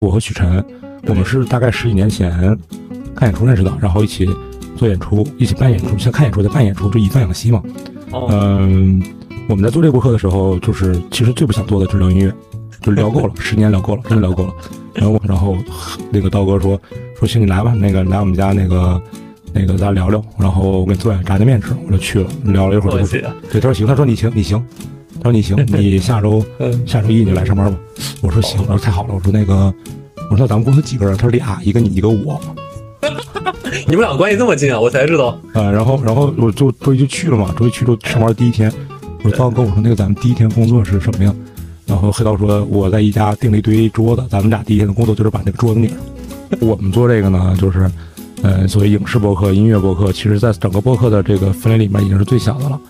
我和许晨，我们是大概十几年前看演出认识的，然后一起做演出，一起办演出，先看演出再办演出，就以贩养吸嘛。哦，嗯，我们在做这个播客的时候，就是其实最不想做的就是聊音乐，就聊够了，十年聊够了，真的聊够了。然后然后那个刀哥说说行，你来吧，那个来我们家那个那个咱聊聊，然后我给你做点炸酱面吃，我就去了，聊了一会儿我就对，他说行，他说你行，你行，他说你行，你 下周嗯下周一你就来上班吧。我说行，我说太好了，我说那个我说咱们公司几个人？他说俩，一个你一个我，你们俩关系这么近啊？我才知道。啊，然后然后我就周一就去了嘛，周一去就上班第一天，我说刀哥，我说那个咱们第一天工作是什么呀？然后黑刀说我在一家订了一堆桌子，咱们俩第一天的工作就是把那个桌子拧上。我们做这个呢，就是呃，作为影视博客、音乐博客，其实在整个博客的这个分类里面已经是最小的了，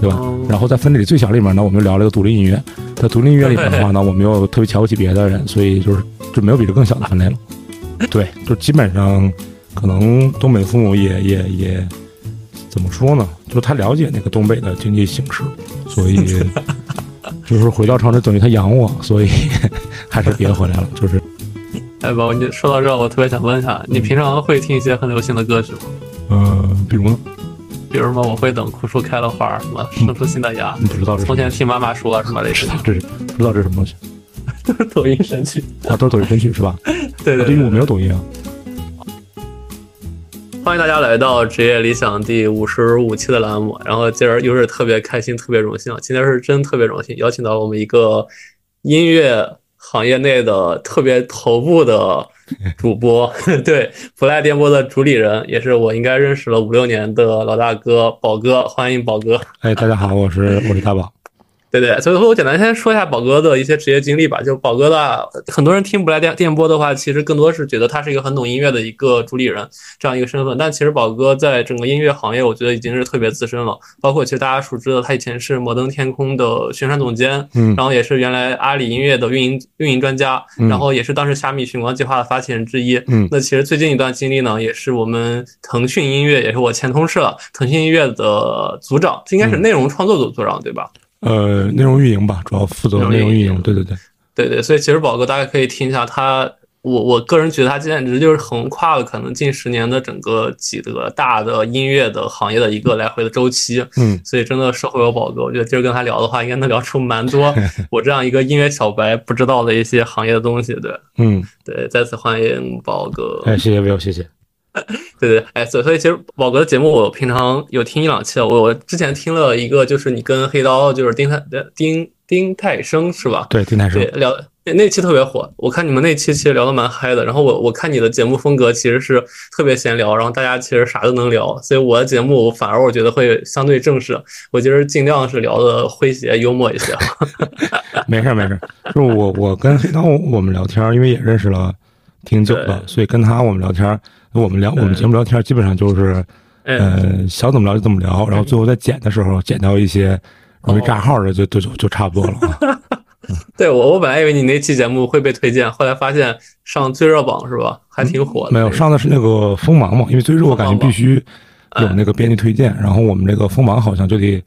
对吧？哦然后在分类里最小里面呢，我们又聊了一个独立音乐。在独立音乐里面的话呢，我们又特别瞧不起别的人，所以就是就没有比这更小的分类了。对，就基本上可能东北父母也也也怎么说呢？就是他了解那个东北的经济形势，所以 就是回到长春等于他养我，所以 还是别回来了。就是哎，宝，你说到这儿，我特别想问一下，你平常会听一些很流行的歌曲吗？呃，比如呢，比如什么我会等枯树开了花，什么生出新的芽，你不知道从前听妈妈说什么类似的，这是不知道这是什么东西都是 抖音神曲。啊？都是抖音神曲是吧？对对对，因为我没有抖音啊。欢迎大家来到职业理想第五十五期的栏目。然后今儿又是特别开心、特别荣幸啊！今天是真特别荣幸，邀请到了我们一个音乐行业内的特别头部的 主播，对普赖电波的主理人，也是我应该认识了五六年的老大哥宝哥，欢迎宝哥。哎，大家好，我是我是大宝。对对，所以说我简单先说一下宝哥的一些职业经历吧。就宝哥的，很多人听不来电电波的话，其实更多是觉得他是一个很懂音乐的一个主理人这样一个身份。但其实宝哥在整个音乐行业，我觉得已经是特别资深了。包括其实大家熟知的，他以前是摩登天空的宣传总监，嗯然后也是原来阿里音乐的运营运营专家，嗯然后也是当时虾米寻光计划的发起人之一。嗯那其实最近一段经历呢，也是我们腾讯音乐，也是我前同事了，腾讯音乐的组长，这应该是嗯内容创作组组长对吧？呃，内容运营吧，主要负责内容运营。对对对，对对，所以其实宝哥大家可以听一下他，我我个人觉得他简直就是横跨了可能近十年的整个几个大的音乐的行业的一个来回的周期，嗯所以真的社会有宝哥，我觉得今儿跟他聊的话，应该能聊出蛮多 我这样一个音乐小白不知道的一些行业的东西。对嗯，对，再次欢迎宝哥。哎，谢谢 Will，谢谢。对对，哎，所以所以其实宝哥的节目我平常有听一两期了，我我之前听了一个，就是你跟黑刀，就是丁太丁丁太生是吧？对，丁太生对，。聊那那期特别火，我看你们那期其实聊的蛮嗨的。然后我我看你的节目风格其实是特别闲聊，然后大家其实啥都能聊，所以我的节目反而我觉得会相对正式。我今儿尽量是聊的诙谐幽默一些。没事儿没事儿，就是我我跟黑刀我们聊天，因为也认识了挺久了，所以跟他我们聊天儿，我们聊我们节目聊天基本上就是，嗯，呃，想怎么聊就怎么聊，然后最后在剪的时候剪到一些容易炸号的，就就就就差不多了啊。对我我本来以为你那期节目会被推荐，后来发现上最热榜是吧？还挺火的。没有上的是那个锋芒嘛，因为最热我感觉必须有哎那个编辑推荐，然后我们这个锋芒好像就得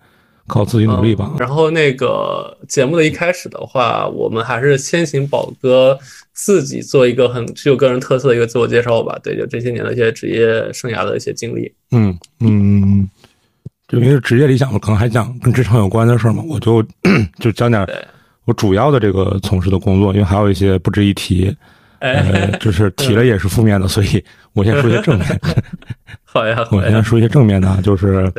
靠自己努力吧。嗯然后那个节目的一开始的话，我们还是先请宝哥自己做一个很具有个人特色的一个自我介绍吧。对，就这些年的一些职业生涯的一些经历。嗯嗯，就因为职业理想，我可能还讲跟职场有关的事儿嘛，我就 就讲点对，我主要的这个从事的工作，因为还有一些不值一提，呃，哎，就是 提了也是负面的，所以我先说一些正面。好呀，我先说一些正面的啊，就是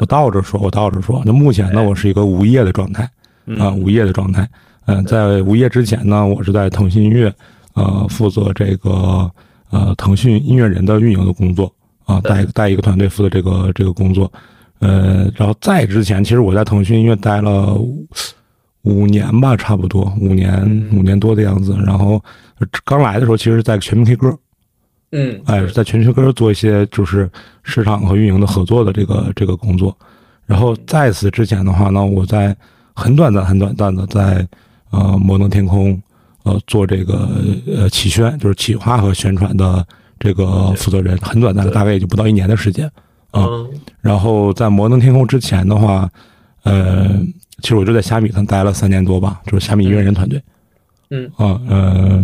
我倒着说，我倒着说。那目前呢，我是一个无业的状态啊，嗯无业的状态。嗯，在无业之前呢，我是在腾讯音乐，呃，负责这个呃腾讯音乐人的运营的工作啊，带带一个团队负责这个这个工作。呃，然后在之前，其实我在腾讯音乐待了五五年吧，差不多五年嗯五年多的样子。然后呃刚来的时候，其实是在全民 K 歌，嗯，哎，在全民 K 歌做一些就是市场和运营的合作的这个这个工作。然后在此之前的话呢，我在很短暂、很短暂的在呃摩登天空呃做这个呃企宣，就是企划和宣传的这个负责人，很短暂的，大概也就不到一年的时间。啊嗯，然后在摩登天空之前的话，呃，其实我就在虾米上待了三年多吧，就是虾米音乐人团队。嗯啊呃，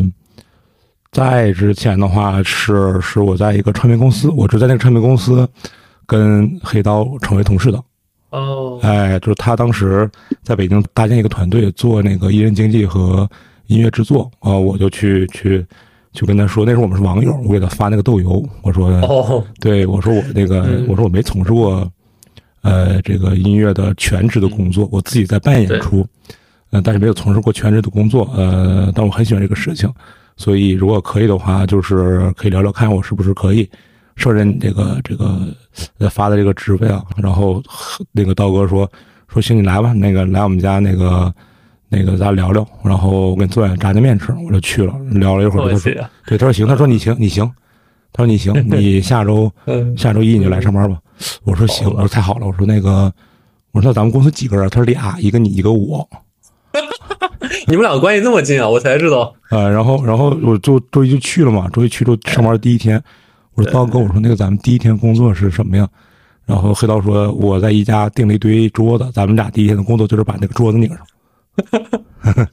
在之前的话是是我在一个唱片公司，我是在那个唱片公司跟黑刀成为同事的。哦，哎，就是他当时在北京搭建一个团队做那个艺人经济和音乐制作啊、我就去去去跟他说，那时候我们是网友，我给他发那个豆油，我说，哦，对我说我那个嗯我说我没从事过呃这个音乐的全职的工作，我自己在办演出，呃，但是没有从事过全职的工作，呃，但我很喜欢这个事情，所以如果可以的话，就是可以聊聊看我是不是可以胜任这个这个呃发的这个职位啊。然后那个道哥说说行，你来吧，那个来我们家那个那个咱聊聊，然后我给你做点炸酱面吃，我就去了，聊了一会儿，他说，对，他说行，他说你行，你行，他说你行，你下周 嗯，下周一你就来上班吧。我说行，我说太好了，我说那个我说那咱们公司几个人？他说俩，一个你一个我。你们俩关系这么近啊？我才知道。呃，然后然后我就周一就去了嘛，周一去就上班第一天，我说刀哥，我说那个咱们第一天工作是什么呀？然后黑刀说我在一家订了一堆桌子，咱们俩第一天的工作就是把那个桌子拧上，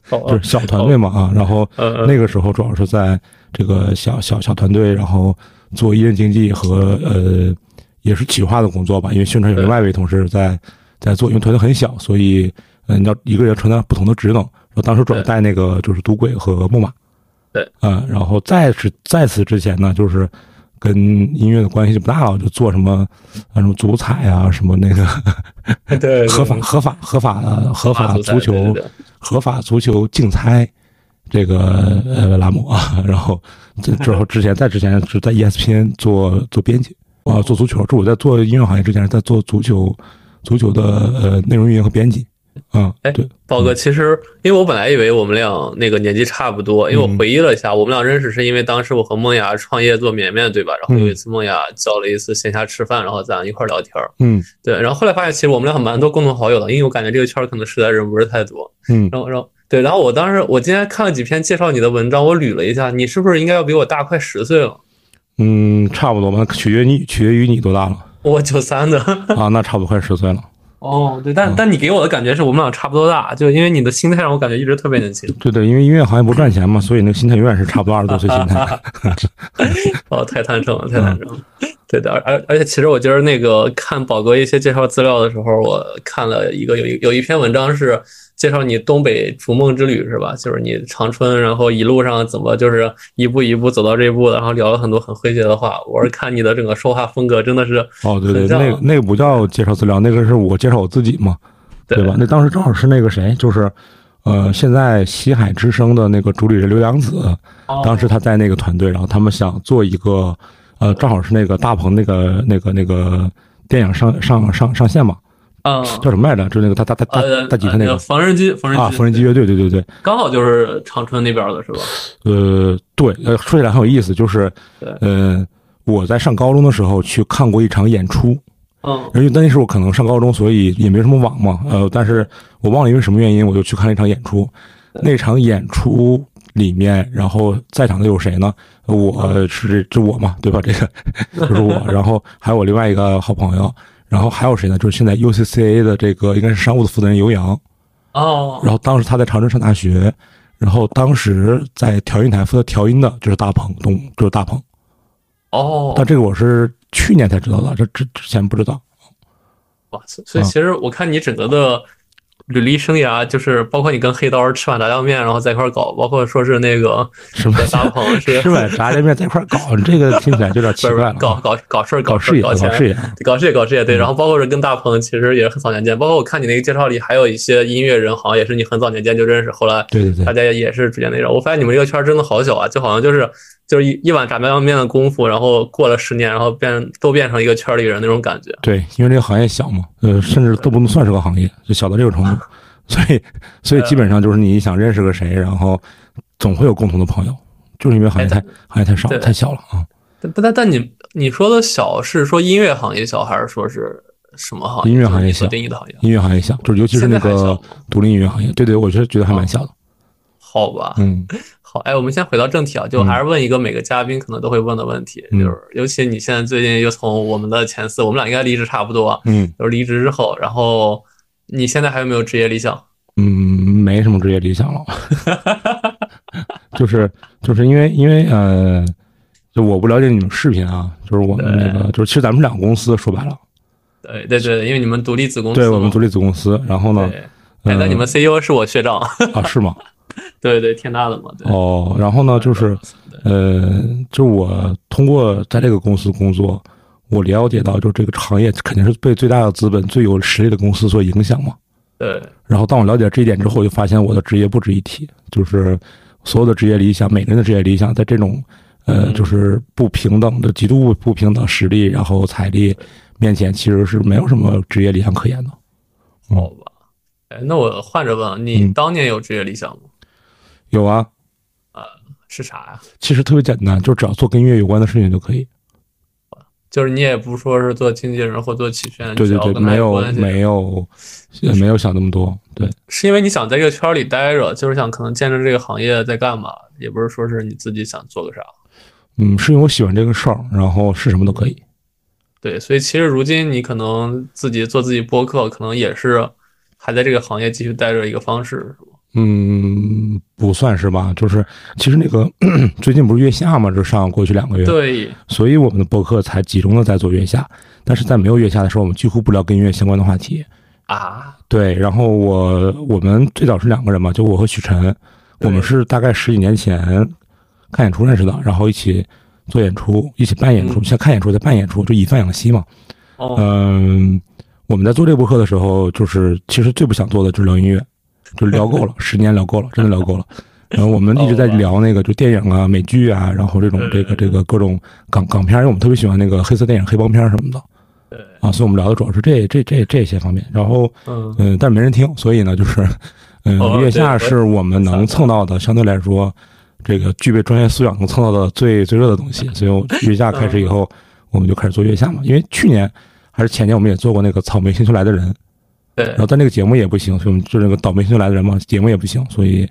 好 就是小团队嘛啊。然后那个时候主要是在这个小小小团队，然后做艺人经济和呃也是企划的工作吧，因为宣传有另外一位同事在在做，因为团队很小，所以嗯、呃你要一个人承担不同的职能。然后当时主要带那个就是赌鬼和木马，对，嗯，然后在此在此之前呢，就是跟音乐的关系就不大了，就做什么啊什么足彩啊，什么那个 对对合法合法合法的合法足球合法足球竞猜这个呃栏目啊，然后这之后之前在之前是在 E ESPN 做做编辑啊，做足球。这我在做音乐行业之前是在做足球足球的呃内容运营和编辑啊，哎对，宝哥，其实因为我本来以为我们俩那个年纪差不多，因为我回忆了一下，我们俩认识是因为当时我和梦雅创业做绵绵，对吧？然后有一次梦雅叫了一次线下吃饭，然后咱俩一块聊天儿。嗯对，然后后来发现其实我们俩蛮多共同好友的，因为我感觉这个圈儿可能实在人不是太多。嗯然后，然后对，然后我当时我今天看了几篇介绍你的文章，我捋了一下，你是不是应该要比我大快十岁了？嗯，差不多吧，取决于你取决于你多大了我九三的。啊？那差不多快十岁了。哦，对，但但你给我的感觉是我们俩差不多大，就因为你的心态让我感觉一直特别年轻。对对，因为音乐行业不赚钱嘛，所以那个心态永远是差不多二十多岁心态。哦，太坦诚了，太坦诚了。对的，而而而且其实我今儿那个看宝哥一些介绍资料的时候，我看了一个有一有一篇文章是介绍你东北逐梦之旅是吧？就是你长春，然后一路上怎么就是一步一步走到这一步的，然后聊了很多很诙谐的话。我是看你的整个说话风格真的是哦，对对，那个那个不叫介绍资料，那个是我介绍我自己嘛，对吧？那当时正好是那个谁，就是呃，现在西海之声的那个主理人刘洋子，哦当时他在那个团队，然后他们想做一个呃，正好是那个大鹏那个那个那个电影上上上上线嘛，啊叫什么来着？就是那个他他他他呃大吉他那个缝纫机，缝纫机啊，缝纫机乐队，对对对，刚好就是长春那边的是吧？呃，对，呃，说起来很有意思，就是对呃，我在上高中的时候去看过一场演出。嗯因为那时候可能上高中，所以也没什么网嘛，呃，但是我忘了因为什么原因，我就去看了一场演出。那场演出里面，然后在场的有谁呢？我是这这我嘛，对吧？这个 就是我，然后还有我另外一个好朋友，然后还有谁呢？就是现在 UCCA 的这个应该是商务的负责人尤洋，哦然后当时他在长春上大学，然后当时在调音台负责调音的就是大鹏，东就是大鹏，哦但这个我是去年才知道的，这之之前不知道。哇，塞所以其实我看你整个的履历生涯，就是包括你跟黑刀吃碗炸酱面，然后在一块儿搞，包括说是那个什么？大鹏是 吃碗炸酱面在一块儿搞，这个听起来就有点奇怪了。搞搞搞事儿搞事业，搞事业，搞事业搞事业对，然后包括是跟大鹏其实也是很早年间，包括我看你那个介绍里还有一些音乐人，好像也是你很早年间就认识，后来对对对，大家也是逐渐那种。我发现你们这个圈儿真的好小啊，就好像就是就是一一碗炸酱面的功夫，然后过了十年，然后变都变成一个圈里人那种感觉。对，因为这个行业小嘛，呃，甚至都不能算是个行业，就小到这个程度，所以所以基本上就是你想认识个谁，然后总会有共同的朋友，就是因为行业太哎行业太少太小了啊。但但但你你说的小是说音乐行业小，还是说是什么行业？音乐行业小定义的行业。音乐行业小，就是尤其是那个独立音乐行业，对对，我觉得觉得还蛮小的。好吧，嗯 好，哎，我们先回到正题啊，就还是问一个每个嘉宾可能都会问的问题，嗯就是尤其你现在最近又从我们的前四，我们俩应该离职差不多，嗯就是离职之后，然后你现在还有没有职业理想？嗯，没什么职业理想了。就是就是因为因为呃，就我不了解你们视频啊，就是我们那个就是其实咱们两个公司说白了，对对对，因为你们独立子公司，对我们独立子公司，然后呢，哎，那你们 CEO 是我学长啊？是吗？对对，天大的嘛。哦，然后呢，就是呃，就我通过在这个公司工作，我了解到，就这个行业肯定是被最大的资本、最有实力的公司所影响嘛。对。然后当我了解这一点之后，就发现我的职业不值一提，就是所有的职业理想，每个人的职业理想，在这种呃，就是不平等的、极度不平等实力，然后财力面前，其实是没有什么职业理想可言的。好吧。哎，那我换着问，你当年有职业理想吗？有啊。呃，是啥呀？其实特别简单，就只要做跟音乐有关的事情就可以。就是你也不说是做经纪人或做企宣，对对对，没有没有，也没有想那么多。对，是因为你想在这个圈里待着，就是想可能见证这个行业在干嘛，也不是说是你自己想做个啥。嗯，是因为我喜欢这个事儿，然后是什么都可以。对，所以其实如今你可能自己做自己播客，可能也是还在这个行业继续待着一个方式？嗯，不算是吧，就是其实那个 最近不是月下嘛，就上过去两个月，对，所以我们的博客才集中的在做月下，但是在没有月下的时候，我们几乎不聊跟音乐相关的话题。啊。对，然后我我们最早是两个人嘛，就我和许晨，我们是大概十几年前看演出认识的，然后一起做演出，一起办演出，先看演出再办演出，就以贩养吸嘛。哦，嗯，我们在做这个博客的时候，就是其实最不想做的就是聊音乐。就聊够了，十年聊够了，真的聊够了。然后我们一直在聊那个，就电影啊、美剧啊，然后这种这个这个各种港港片，因为我们特别喜欢那个黑色电影、黑帮片什么的。对啊，所以我们聊的主要是这这这这些方面。然后嗯，但是没人听，所以呢，就是嗯，月下是我们能蹭到的，相对来说，这个具备专业素养能蹭到的最最热的东西。所以月下开始以后，我们就开始做月下嘛。因为去年还是前年，我们也做过那个草莓星球来的人。对，然后但那个节目也不行，所以我们就那个倒霉星来的人嘛，节目也不行，所以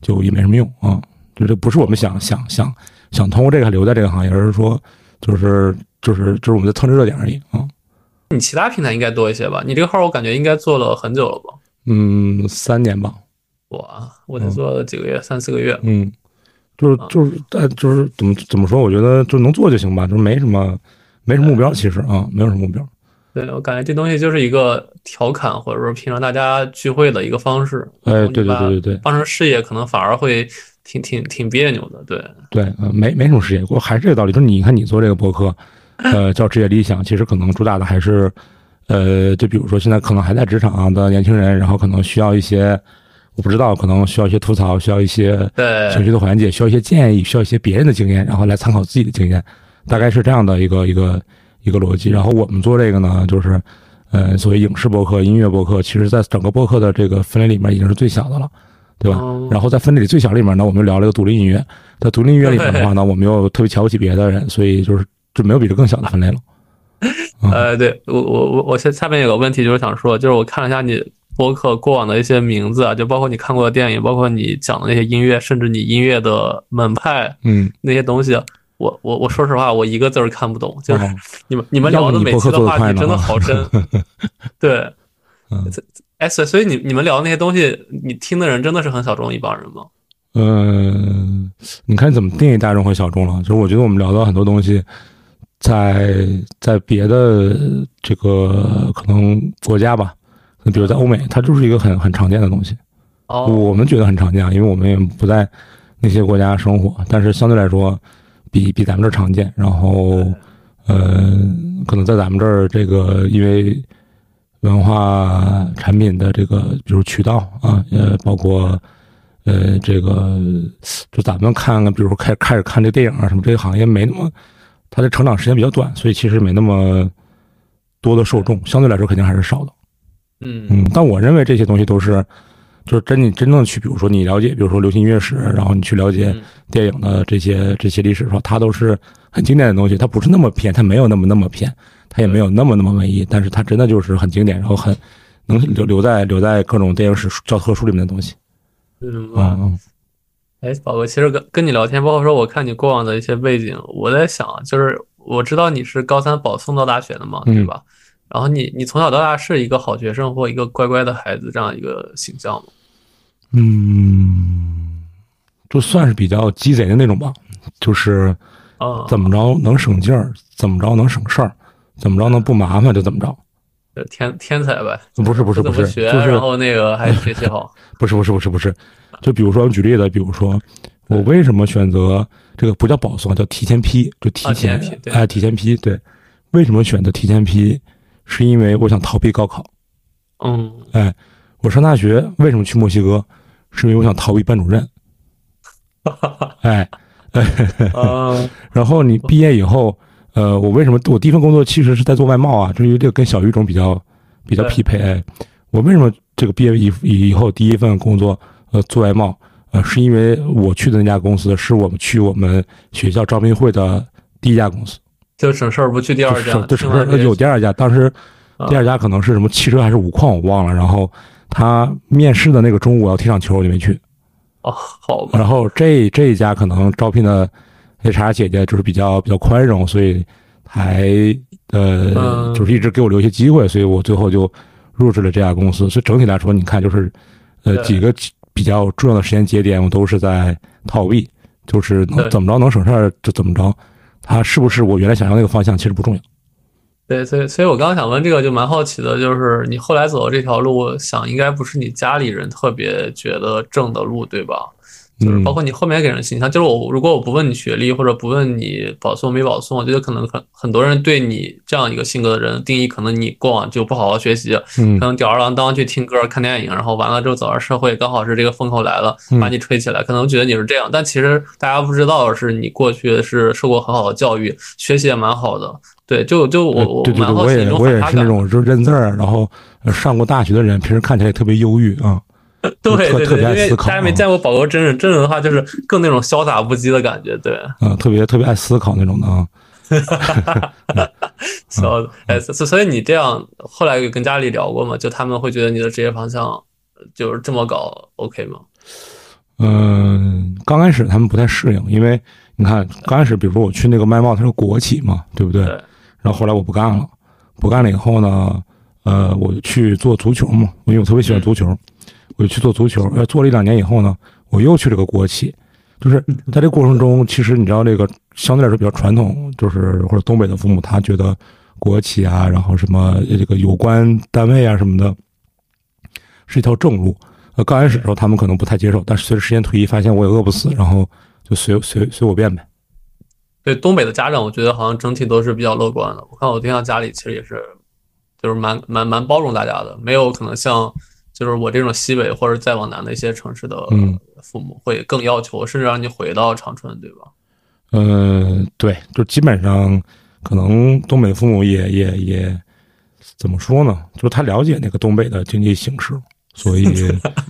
就也没什么用啊。就这不是我们想想想想通过这个留在这个行业，而是说就是就是就是我们在蹭着热点而已啊。你其他平台应该多一些吧？你这个号我感觉应该做了很久了吧？嗯，三年吧。哇，我才做了几个月，三四个月。嗯，就是就是但就是怎么怎么说？我觉得就能做就行吧，就是没什么没什么目标，其实啊，没有什么目标。对，我感觉这东西就是一个调侃，或者说平常大家聚会的一个方式。哎，对对对对对，当成事业可能反而会挺挺挺别扭的。对对，呃，没没什么事业，我还是这个道理。就是你看，你做这个博客，呃，叫职业理想，其实可能主打的还是，呃，就比如说现在可能还在职场的年轻人，然后可能需要一些，我不知道，可能需要一些吐槽，需要一些情绪的缓解，需要一些建议，需要一些别人的经验，然后来参考自己的经验，大概是这样的一个一个。一个逻辑，然后我们做这个呢，就是，呃，所谓影视博客、音乐博客，其实在整个博客的这个分类里面已经是最小的了，对吧？然后在分类里最小里面呢，我们又聊了一个独立音乐，在独立音乐里面的话呢，我们又特别瞧不起别的人，所以就是就没有比这更小的分类了。呃，对我我我我下下面有个问题就是想说，就是我看了一下你博客过往的一些名字啊，就包括你看过的电影，包括你讲的那些音乐，甚至你音乐的门派，嗯，那些东西。我我我说实话，我一个字儿看不懂。就是你们你们聊的每期的话题真的好深，对，哎，所所以你你们聊的那些东西，你听的人真的是很小众一帮人吗？嗯，你看怎么定义大众和小众了？就是我觉得我们聊到很多东西，在在别的这个可能国家吧，比如在欧美，它就是一个很很常见的东西。哦，我们觉得很常见，因为我们也不在那些国家生活，但是相对来说。比比咱们这儿常见，然后，呃，可能在咱们这儿，这个因为文化产品的这个，比如渠道啊，呃，包括呃，这个就咱们看看，比如说开开始看这电影啊什么，这个行业没那么，它的成长时间比较短，所以其实没那么多的受众，相对来说肯定还是少的。嗯嗯，但我认为这些东西都是。就是真你真正去，比如说你了解，比如说流行音乐史，然后你去了解电影的这些这些历史的话，它都是很经典的东西。它不是那么偏，它没有那么那么偏，它也没有那么那么文艺，但是它真的就是很经典，然后很能留留在留在各种电影史教科书里面的东西。嗯嗯。哎，宝哥，其实跟跟你聊天，包括说我看你过往的一些背景，我在想，就是我知道你是高三保送到大学的嘛，对吧？然后你你从小到大是一个好学生或一个乖乖的孩子这样一个形象吗？嗯，就算是比较鸡贼的那种吧，就是啊，怎么着能省劲儿，怎么着能省事儿，怎么着能不麻烦就怎么着。就天天才呗，不是不是不是，学，就是然后那个还学习好，不是不是不是不是，就比如说举例子，比如说我为什么选择这个不叫保送，叫提前批，就提前批对哎提前批对，为什么选择提前批？是因为我想逃避高考。嗯哎，我上大学为什么去墨西哥？是因为我想逃避班主任。哎，啊 然后你毕业以后，呃，我为什么我第一份工作其实是在做外贸啊？至于这个跟小语种比较比较匹配。哎，我为什么这个毕业以以后第一份工作呃做外贸？呃，是因为我去的那家公司是我们去我们学校招聘会的第一家公司，就省事儿不去第二家，就省事儿有第二家，当时啊第二家可能是什么汽车还是五矿我忘了，然后他面试的那个中午我要踢场球我就没去，哦，好吧，然后这这一家可能招聘的 HR 姐姐就是比较比较宽容，所以还呃嗯就是一直给我留一些机会，所以我最后就入职了这家公司。所以整体来说，你看就是呃几个比较重要的时间节点，我都是在逃避，就是能怎么着能省事儿就怎么着。它是不是我原来想要那个方向，其实不重要。对，所以所以我刚刚想问这个，就蛮好奇的，就是你后来走的这条路，想应该不是你家里人特别觉得正的路，对吧？就是嗯包括你后面给人形象，就是我如果我不问你学历或者不问你保送没保送，我觉得可能很很多人对你这样一个性格的人定义，可能你过往就不好好学习，嗯可能吊儿郎当去听歌、看电影，然后完了之后走上社会，刚好是这个风口来了，嗯把你吹起来，可能觉得你是这样，但其实大家不知道的是，你过去是受过很好的教育，学习也蛮好的。对，就就我对对对，我也我。也是那种就认字儿，然后呃上过大学的人，平时看起来也特别忧郁啊。对对对，因为大家没见过宝哥真人，真人的话就是更那种潇洒不羁的感觉，对，嗯，特别特别爱思考那种的啊。潇哎，所所以你这样后来有跟家里聊过吗？就他们会觉得你的职业方向就是这么搞，OK 吗？嗯，刚开始他们不太适应，因为你看刚开始，比如说我去那个麦贸，它是国企嘛，对不对？对然后后来我不干了，不干了以后呢，呃，我就去做足球嘛，因为我特别喜欢足球，我就去做足球。呃，做了一两年以后呢，我又去了个国企，就是在这个过程中，其实你知道这个相对来说比较传统，就是或者东北的父母，他觉得国企啊，然后什么这个有关单位啊什么的，是一条正路。呃，刚开始的时候他们可能不太接受，但是随着时间推移，发现我也饿不死，然后就随随随我便呗。对东北的家长，我觉得好像整体都是比较乐观的。我看我对象家里其实也是，就是蛮蛮蛮包容大家的，没有可能像就是我这种西北或者再往南的一些城市的嗯父母会更要求，甚至让你回到长春，对吧？嗯，对，就基本上可能东北父母也也也怎么说呢？就是他了解那个东北的经济形势，所以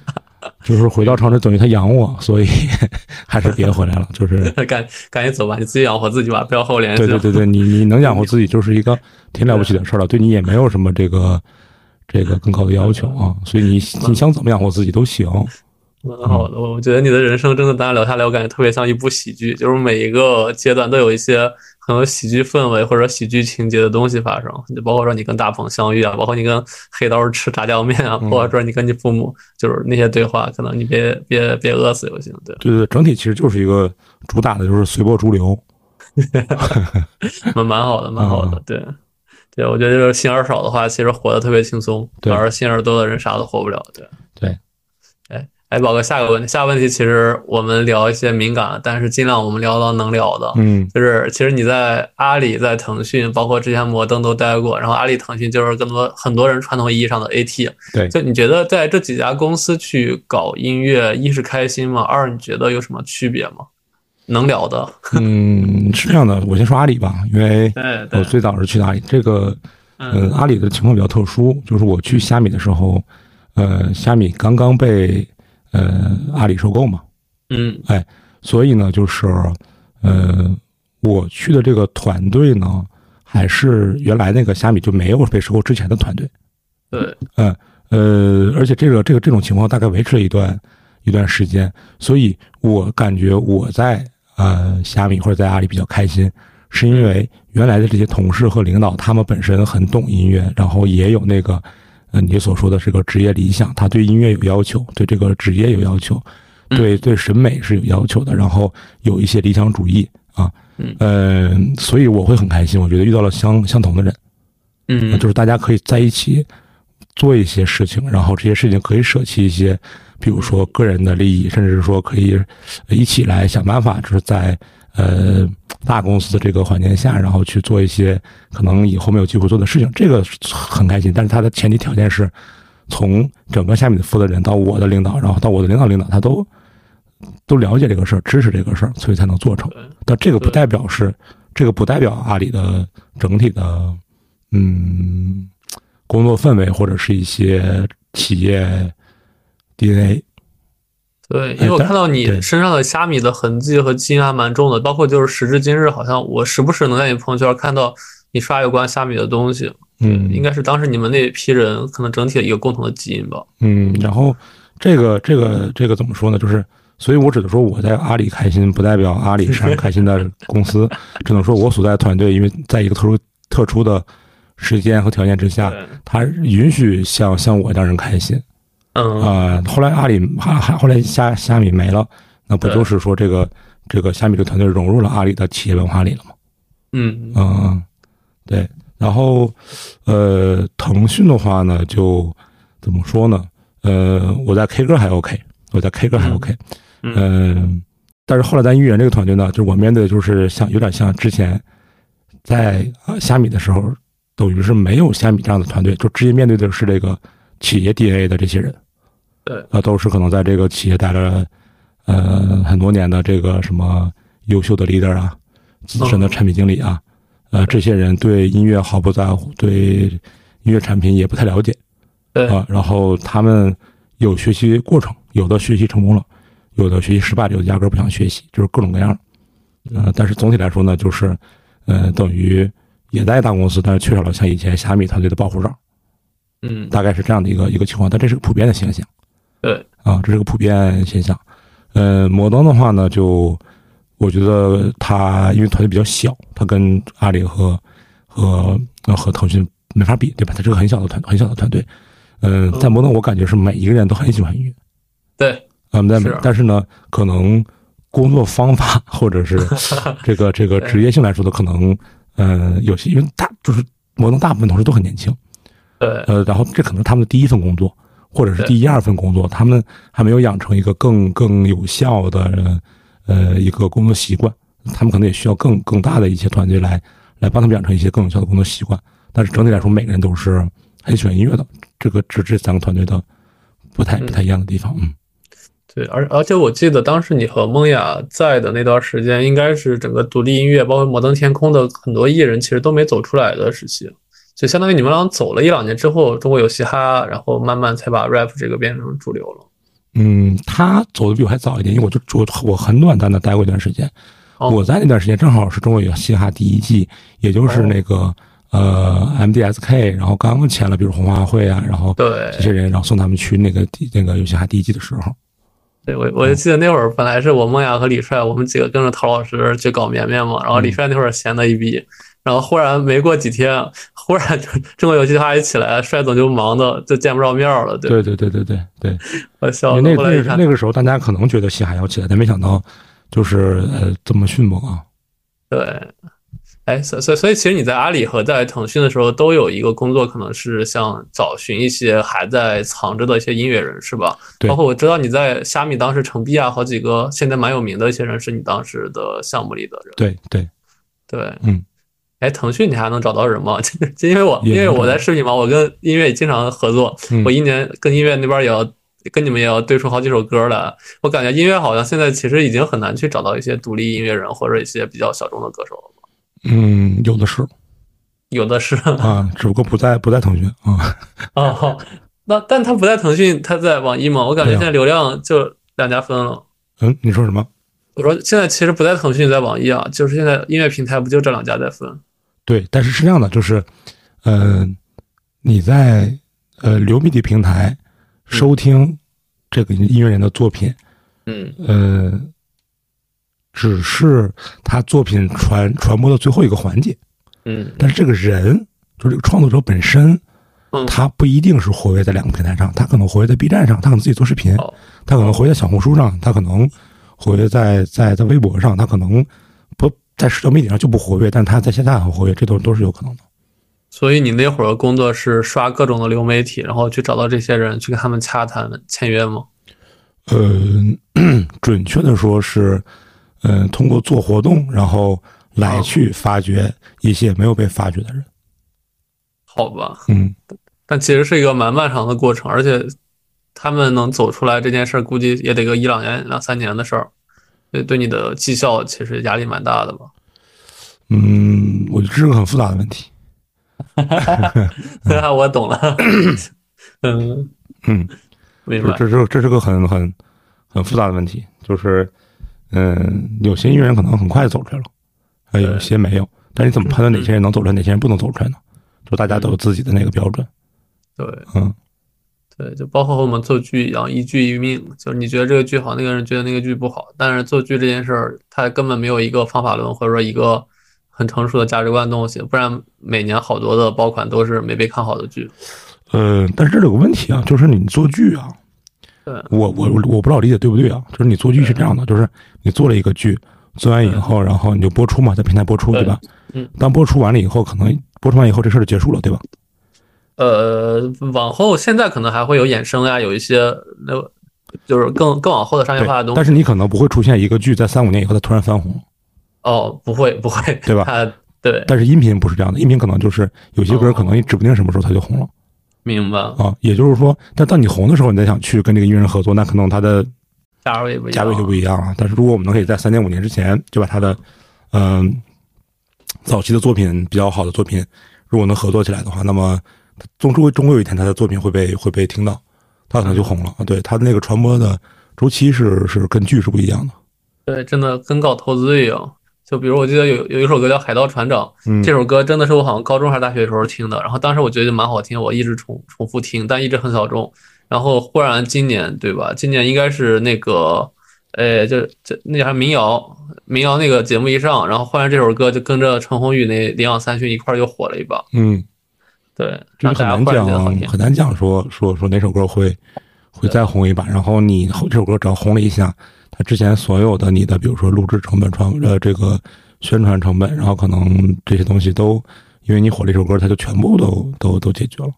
就是回到长春等于他养我，所以 还是别回来了。就是 赶赶紧走吧，你自己养活自己吧，不要和我联系。对对对对，你你能养活自己就是一个挺了不起的事儿了，对你也没有什么这个这个更高的要求啊，所以你你想怎么养活自己都行。蛮好的，我觉得你的人生真的，大家聊下来，我感觉特别像一部喜剧，就是每一个阶段都有一些很有喜剧氛围或者喜剧情节的东西发生，就包括说你跟大鹏相遇啊，包括你跟黑刀吃炸酱面啊，嗯包括说你跟你父母就是那些对话，可能你别别别饿死就行，对，对对，整体其实就是一个主打的就是随波逐流。蛮蛮好的，蛮好的，对。对，我觉得就是心眼少的话，其实活得特别轻松；对反而心眼多的人啥都活不了。对，对。哎，哎，宝哥，下个问题，下个问题其实我们聊一些敏感，但是尽量我们聊到能聊的。嗯就是其实你在阿里、在腾讯，包括之前摩登都待过，然后阿里、腾讯就是更多很多人传统意义上的 AT。对就你觉得在这几家公司去搞音乐，一是开心吗？二你觉得有什么区别吗？能聊的。嗯，是这样的，我先说阿里吧，因为对我最早是去的阿里。这个，嗯呃，阿里的情况比较特殊，就是我去虾米的时候，呃，虾米刚刚被呃阿里收购嘛，嗯哎所以呢，就是呃，我去的这个团队呢，还是原来那个虾米就没有被收购之前的团队。对，嗯呃，而且这个这个这种情况大概维持了一段一段时间，所以我感觉我在呃虾米或者在阿里比较开心，是因为原来的这些同事和领导他们本身很懂音乐，然后也有那个呃你所说的这个职业理想，他对音乐有要求，对这个职业有要求，对对审美是有要求的，然后有一些理想主义啊，嗯。呃，所以我会很开心，我觉得遇到了相相同的人，嗯，就是大家可以在一起做一些事情，然后这些事情可以舍弃一些，比如说个人的利益，甚至是说可以一起来想办法，就是在呃大公司的这个环境下，然后去做一些可能以后没有机会做的事情，这个很开心。但是它的前提条件是，从整个下面的负责人到我的领导，然后到我的领导领导，他都都了解这个事儿，支持这个事儿，所以才能做成。但这个不代表是，这个不代表阿里的整体的，嗯，工作氛围或者是一些企业 DNA。对，因为我看到你身上的虾米的痕迹和基因还蛮重的，包括就是时至今日，好像我时不时能在你朋友圈看到你刷有关虾米的东西。嗯，应该是当时你们那批人可能整体的一个共同的基因吧。嗯，然后这个这个这个怎么说呢？就是，所以我只能说我在阿里开心，不代表阿里是 开心的公司，只能说我所在的团队，因为在一个特殊特殊的时间和条件之下，对，它允许像像我这样人开心。嗯，啊、后来阿里还还后来虾虾米没了，那不就是说这个这个虾米这个团队融入了阿里的企业文化里了吗？嗯，嗯，对。然后，呃，腾讯的话呢，就怎么说呢？呃，我在 K 歌还 OK，我在 K 歌还嗯 OK，嗯嗯、但是后来在音源这个团队呢，就是我面对的就是像有点像之前在呃虾米的时候，等于是没有虾米这样的团队，就直接面对的是这个企业 DNA 的这些人。对，呃，都是可能在这个企业待了呃很多年的这个什么优秀的 leader 啊，资深的产品经理啊，呃，这些人对音乐毫不在乎，对音乐产品也不太了解。对，啊、然后他们有学习过程，有的学习成功了，有的学习失败了，有的压根儿不想学习，就是各种各样。呃，但是总体来说呢，就是呃，等于也在大公司，但是缺少了像以前虾米团队的保护罩，嗯，大概是这样的一个一个情况，但这是个普遍的现象。对，啊，这是个普遍现象。呃，摩登的话呢，就我觉得它因为团队比较小，它跟阿里和和呃和腾讯没法比，对吧？它是个很小的团很小的团队。嗯、在摩登我感觉是每一个人都很喜欢音乐，对，嗯，但是但是呢，可能工作方法 或者是 这个这个职业性来说的，可能呃有些因为大就是摩登大部分同事都很年轻，对，呃，然后这可能他们的第一份工作，或者是第一二份工作，他们还没有养成一个更更有效的呃一个工作习惯，他们可能也需要更更大的一些团队来来帮他们养成一些更有效的工作习惯。但是整体来说，每个人都是很喜欢音乐的，这个只这三个团队的不太不太一样的地方，嗯。对，而而且我记得当时你和梦雅在的那段时间，应该是整个独立音乐，包括摩登天空的很多艺人，其实都没走出来的时期，就相当于你们俩走了一两年之后，中国有嘻哈，然后慢慢才把 rap 这个变成主流了。嗯，他走的比我还早一点，因为我就我我很短暂的待过一段时间。哦我在那段时间正好是中国有嘻哈第一季，也就是那个、呃 MDSK，然后刚刚签了，比如红花会啊，然后对这些人，然后送他们去那个第那个有嘻哈第一季的时候，对，我我就记得那会儿本来是我梦雅和李帅，我们几个跟着陶老师去搞绵绵嘛，然后李帅那会儿闲的一逼，然后忽然没过几天，忽然就中国有嘻哈一起来，帅总就忙的就见不着面儿了，对，对对对对对对，我笑那个那个时候大家可能觉得嘻哈要起来，但没想到就是呃这么迅猛啊。对，哎，所所以所以其实你在阿里和在腾讯的时候都有一个工作，可能是像找寻一些还在藏着的一些音乐人，是吧？对包括我知道你在虾米当时成币啊，好几个现在蛮有名的一些人是你当时的项目里的人。对对，对，嗯。哎，腾讯你还能找到人吗？就因为我因为我在视频嘛，我跟音乐也经常合作，嗯我一年跟音乐那边也要跟你们也要对出好几首歌来。我感觉音乐好像现在其实已经很难去找到一些独立音乐人或者一些比较小众的歌手了。嗯，有的是有的是啊，只不过不在不在腾讯啊。哦，那但他不在腾讯，他在网易嘛？我感觉现在流量就两家分了。嗯，你说什么？我说现在其实不在腾讯，在网易啊，就是现在音乐平台不就这两家在分？对，但是是这样的，就是，呃，你在呃流媒体平台收听这个音乐人的作品，嗯。呃，只是他作品传传播的最后一个环节，嗯。但是这个人，就是这个创作者本身，嗯，他不一定是活跃在两个平台上，他可能活跃在 B 站上，他可能自己做视频，哦。他可能活跃在小红书上，他可能活跃在在在微博上，他可能不在社交媒体上就不活跃，但他在线下很活跃，这都都是有可能的。所以你那会儿工作是刷各种的流媒体，然后去找到这些人，去跟他们洽谈签约吗？呃，准确的说是，嗯、通过做活动，然后来哦去发掘一些没有被发掘的人。好吧，嗯，但其实是一个蛮漫长的过程，而且他们能走出来这件事儿，估计也得个一两年、两三年的事儿，对对你的绩效其实压力蛮大的吧？嗯，我觉得这是个很复杂的问题。哈哈，我懂了。嗯，嗯，明白。这这是这是个很很很复杂的问题，就是，嗯，有些艺人可能很快走出来了，还，有些没有。但你怎么判断哪些人能走出来，哪些人不能走出来呢？就大家都有自己的那个标准。对嗯对，就包括和我们做剧一样，一剧一命。就是你觉得这个剧好，那个人觉得那个剧不好，但是做剧这件事儿，它根本没有一个方法论，或者说一个很成熟的价值观东西，不然每年好多的爆款都是没被看好的剧。呃，但是这里有个问题啊，就是你做剧啊，对，我我我不知道理解对不对啊？就是你做剧是这样的，就是你做了一个剧，做完以后，然后你就播出嘛，在平台播出，对对吧？嗯。当播出完了以后，可能播出完以后这事儿就结束了，对吧？呃，往后现在可能还会有衍生呀，有一些那就是更更往后的商业化的东。西。但是你可能不会出现一个剧在三五年以后它突然翻红，哦，不会不会，对吧 它对，但是音频不是这样的，音频可能就是有些歌可能你指不定什么时候它就红了明白，啊。也就是说，但当你红的时候，你再想去跟这个音乐人合作，那可能他的价位也不一样，价位就不一样了。但是如果我们能可以在三年五年之前就把他的嗯、早期的作品比较好的作品，如果能合作起来的话，那么终终终归有一天他的作品会被会被听到，他可能就红了啊。对他的那个传播的周期是是跟剧是不一样的。对，真的跟搞投资一样。就比如我记得有有一首歌叫《海盗船长》，嗯这首歌真的是我好像高中还是大学的时候听的，然后当时我觉得蛮好听，我一直重重复听，但一直很小众。然后忽然今年对吧？今年应该是那个，呃，就这那还民谣，民谣那个节目一上，然后忽然这首歌就跟着陈鸿宇那《领养三旬》一块儿又火了一把。嗯，对，这个很难讲，很难讲说说说哪首歌会会再红一把。然后你后这首歌只要红了一下，它之前所有的你的，比如说录制成本、传呃这个宣传成本，然后可能这些东西都因为你火了一首歌，它就全部都都都解决了。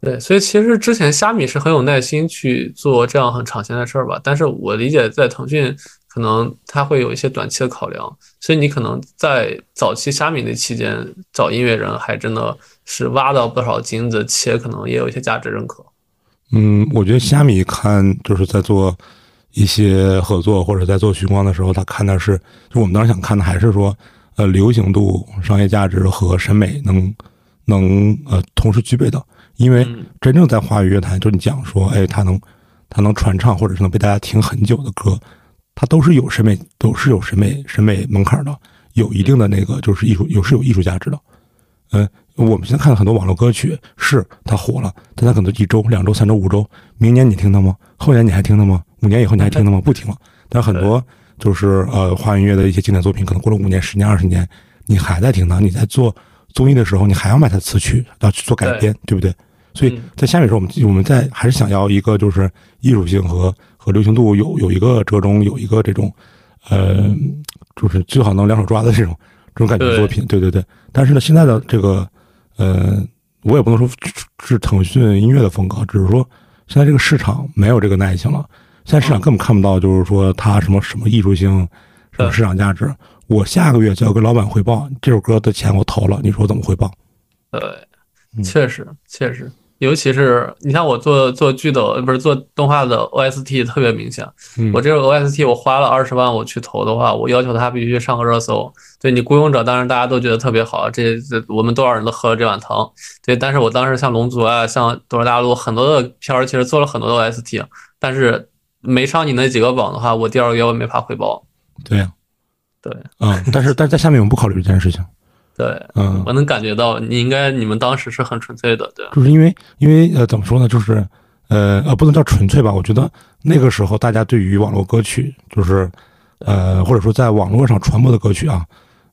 对，所以其实之前虾米是很有耐心去做这样很长线的事儿吧，但是我理解在腾讯可能它会有一些短期的考量，所以你可能在早期虾米那期间找音乐人，还真的是挖到不少金子，且可能也有一些价值认可。嗯，我觉得虾米看就是在做一些合作或者在做寻光的时候，他看的是，就我们当时想看的还是说，呃，流行度、商业价值和审美能能呃同时具备的。因为嗯真正在华语乐坛，就你讲说，哎，他能他能传唱或者是能被大家听很久的歌，它都是有审美，都是有审美审美门槛的，有一定的那个就是艺术，有是有艺术价值的。嗯，我们现在看到很多网络歌曲，是它火了，但它可能一周、两周、三周、五周，明年你听它吗？后年你还听它吗？五年以后你还听它吗？不听了。但很多就是呃华语音乐的一些经典作品，可能过了五年、十年、二十年，你还在听它。你在做综艺的时候，你还要买它词曲，要去做改编，对不对？所以嗯在下面的时候，我们我们在还是想要一个就是艺术性和和流行度有有一个折中，有一个这种呃，就是最好能两手抓的这种这种感觉的作品，对对对。但是呢，现在的这个呃，我也不能说是是腾讯音乐的风格，只是说现在这个市场没有这个耐性了。现在市场根本看不到，就是说它什么什么艺术性，什么市场价值。我下个月就要跟老板汇报这首歌的钱我投了，你说我怎么汇报？对，嗯确实确实，尤其是你像我做做剧的，呃不是做动画的 OST 特别明显。嗯我这个 OST 我花了二十万我去投的话，我要求它必须上个热搜。对你雇佣者，当然大家都觉得特别好，这这我们多少人都喝了这碗汤。对，但是我当时像龙族啊，像斗罗大陆很多的片儿，其实做了很多的 OST，但是没上你那几个榜的话，我第二个月我没法回报。对呀、对嗯，但是但是在下面我们不考虑这件事情，对，嗯，我能感觉到你应该你们当时是很纯粹的，对？就是因为因为呃怎么说呢，就是呃呃不能叫纯粹吧，我觉得那个时候大家对于网络歌曲，就是呃或者说在网络上传播的歌曲啊，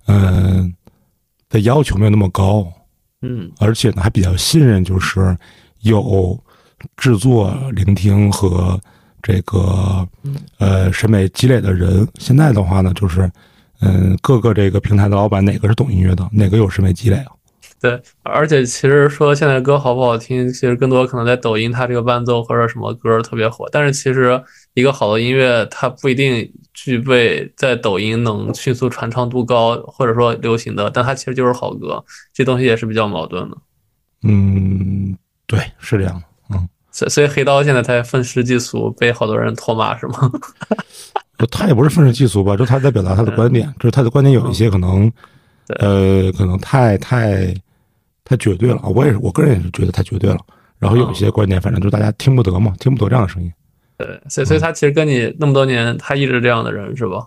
嗯、的要求没有那么高，嗯而且呢还比较信任，就是有制作、聆听和这个呃审美积累的人。现在的话呢，就是嗯，各个这个平台的老板哪个是懂音乐的，哪个有审美积累啊？对，而且其实说现在歌好不好听，其实更多可能在抖音，它这个伴奏或者什么歌特别火。但是其实一个好的音乐，它不一定具备在抖音能迅速传唱度高，或者说流行的，但它其实就是好歌。这东西也是比较矛盾的。嗯，对，是这样的。嗯，所所以黑刀现在才愤世嫉俗，被好多人唾骂，是吗？他也不是愤世嫉俗吧，就他在表达他的观点，就是他的观点有一些可能，对呃，可能太太太绝对了啊。我也是，我个人也是觉得太绝对了。然后有一些观点，反正就是大家听不得嘛，听不得这样的声音对，所以所以他其实跟你那么多年，他一直这样的人是吧？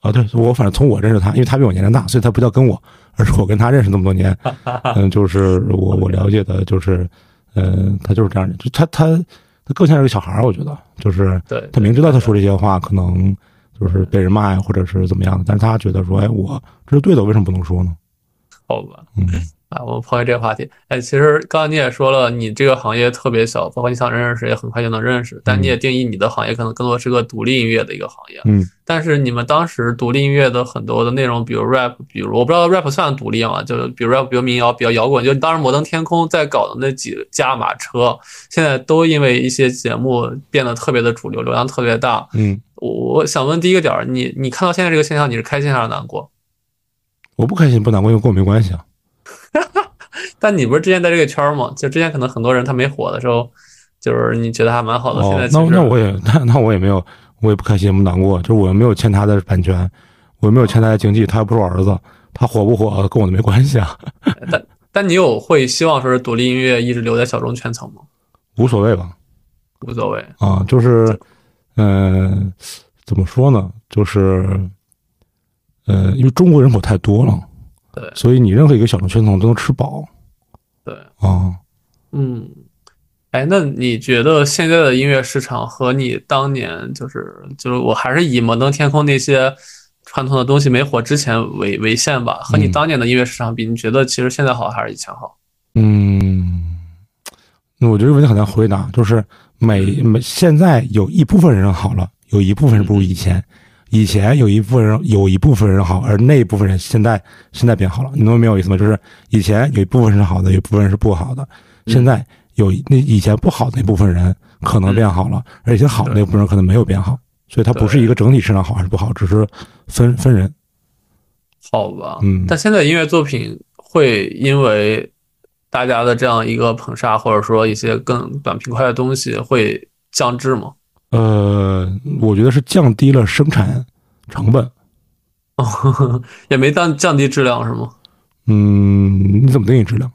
啊。对我反正从我认识他，因为他比我年龄大，所以他不叫跟我，而是我跟他认识那么多年，嗯，就是我我了解的，就是嗯，他就是这样的，就他他他更像是个小孩儿，我觉得就是对，他明知道他说这些话可能就是被人骂呀，或者是怎么样的，但是他觉得说，哎，我这是对的，为什么不能说呢？好吧。嗯啊，我们抛开这个话题。哎，其实刚刚你也说了，你这个行业特别小，包括你想认识谁，很快就能认识。但你也定义你的行业可能更多是个独立音乐的一个行业。嗯但是你们当时独立音乐的很多的内容，比如 rap，比如我不知道 rap 算独立吗？就是比如 rap，比如民谣，比较摇滚。就当时摩登天空在搞的那几驾马车，现在都因为一些节目变得特别的主流，流量特别大。嗯，我我想问第一个点儿，你你看到现在这个现象，你是开心还是难过？我不开心不难过，因为跟我没关系啊。但你不是之前在这个圈儿吗？就之前可能很多人他没火的时候，就是你觉得还蛮好的。现在，哦那其实那我也 那那我也没有，我也不开心不难过，就是我没有欠他的版权，我没有欠他的经济，他又不是我儿子，他火不火跟我都没关系啊，但但你有会希望说是独立音乐一直留在小众圈层吗？无所谓吧。无所谓。啊，就是，嗯、怎么说呢？就是，呃，因为中国人口太多了，对所以你任何一个小众圈层都能吃饱对，啊。嗯，哎，那你觉得现在的音乐市场和你当年就是就是我还是以摩登天空那些传统的东西没火之前为为限吧？和你嗯当年的音乐市场比，你觉得其实现在好还是以前好？嗯，那我觉得问题很难回答，就是每每现在有一部分人好了，有一部分人不如以前。以前有一部分人有一部分人好，而那一部分人现在现在变好了，你能明白我意思吗？就是以前有一部分是好的，有一部分人是不好的，现在有那以前不好的那部分人可能变好了，而以前好的那部分人可能没有变好，所以它不是一个整体市场好还是不好，只是分分人。好吧，嗯但现在音乐作品会因为大家的这样一个捧杀，或者说一些更短平快的东西会降质吗？呃，我觉得是降低了生产成本。哦，也没降降低质量是吗？嗯，你怎么定义质量？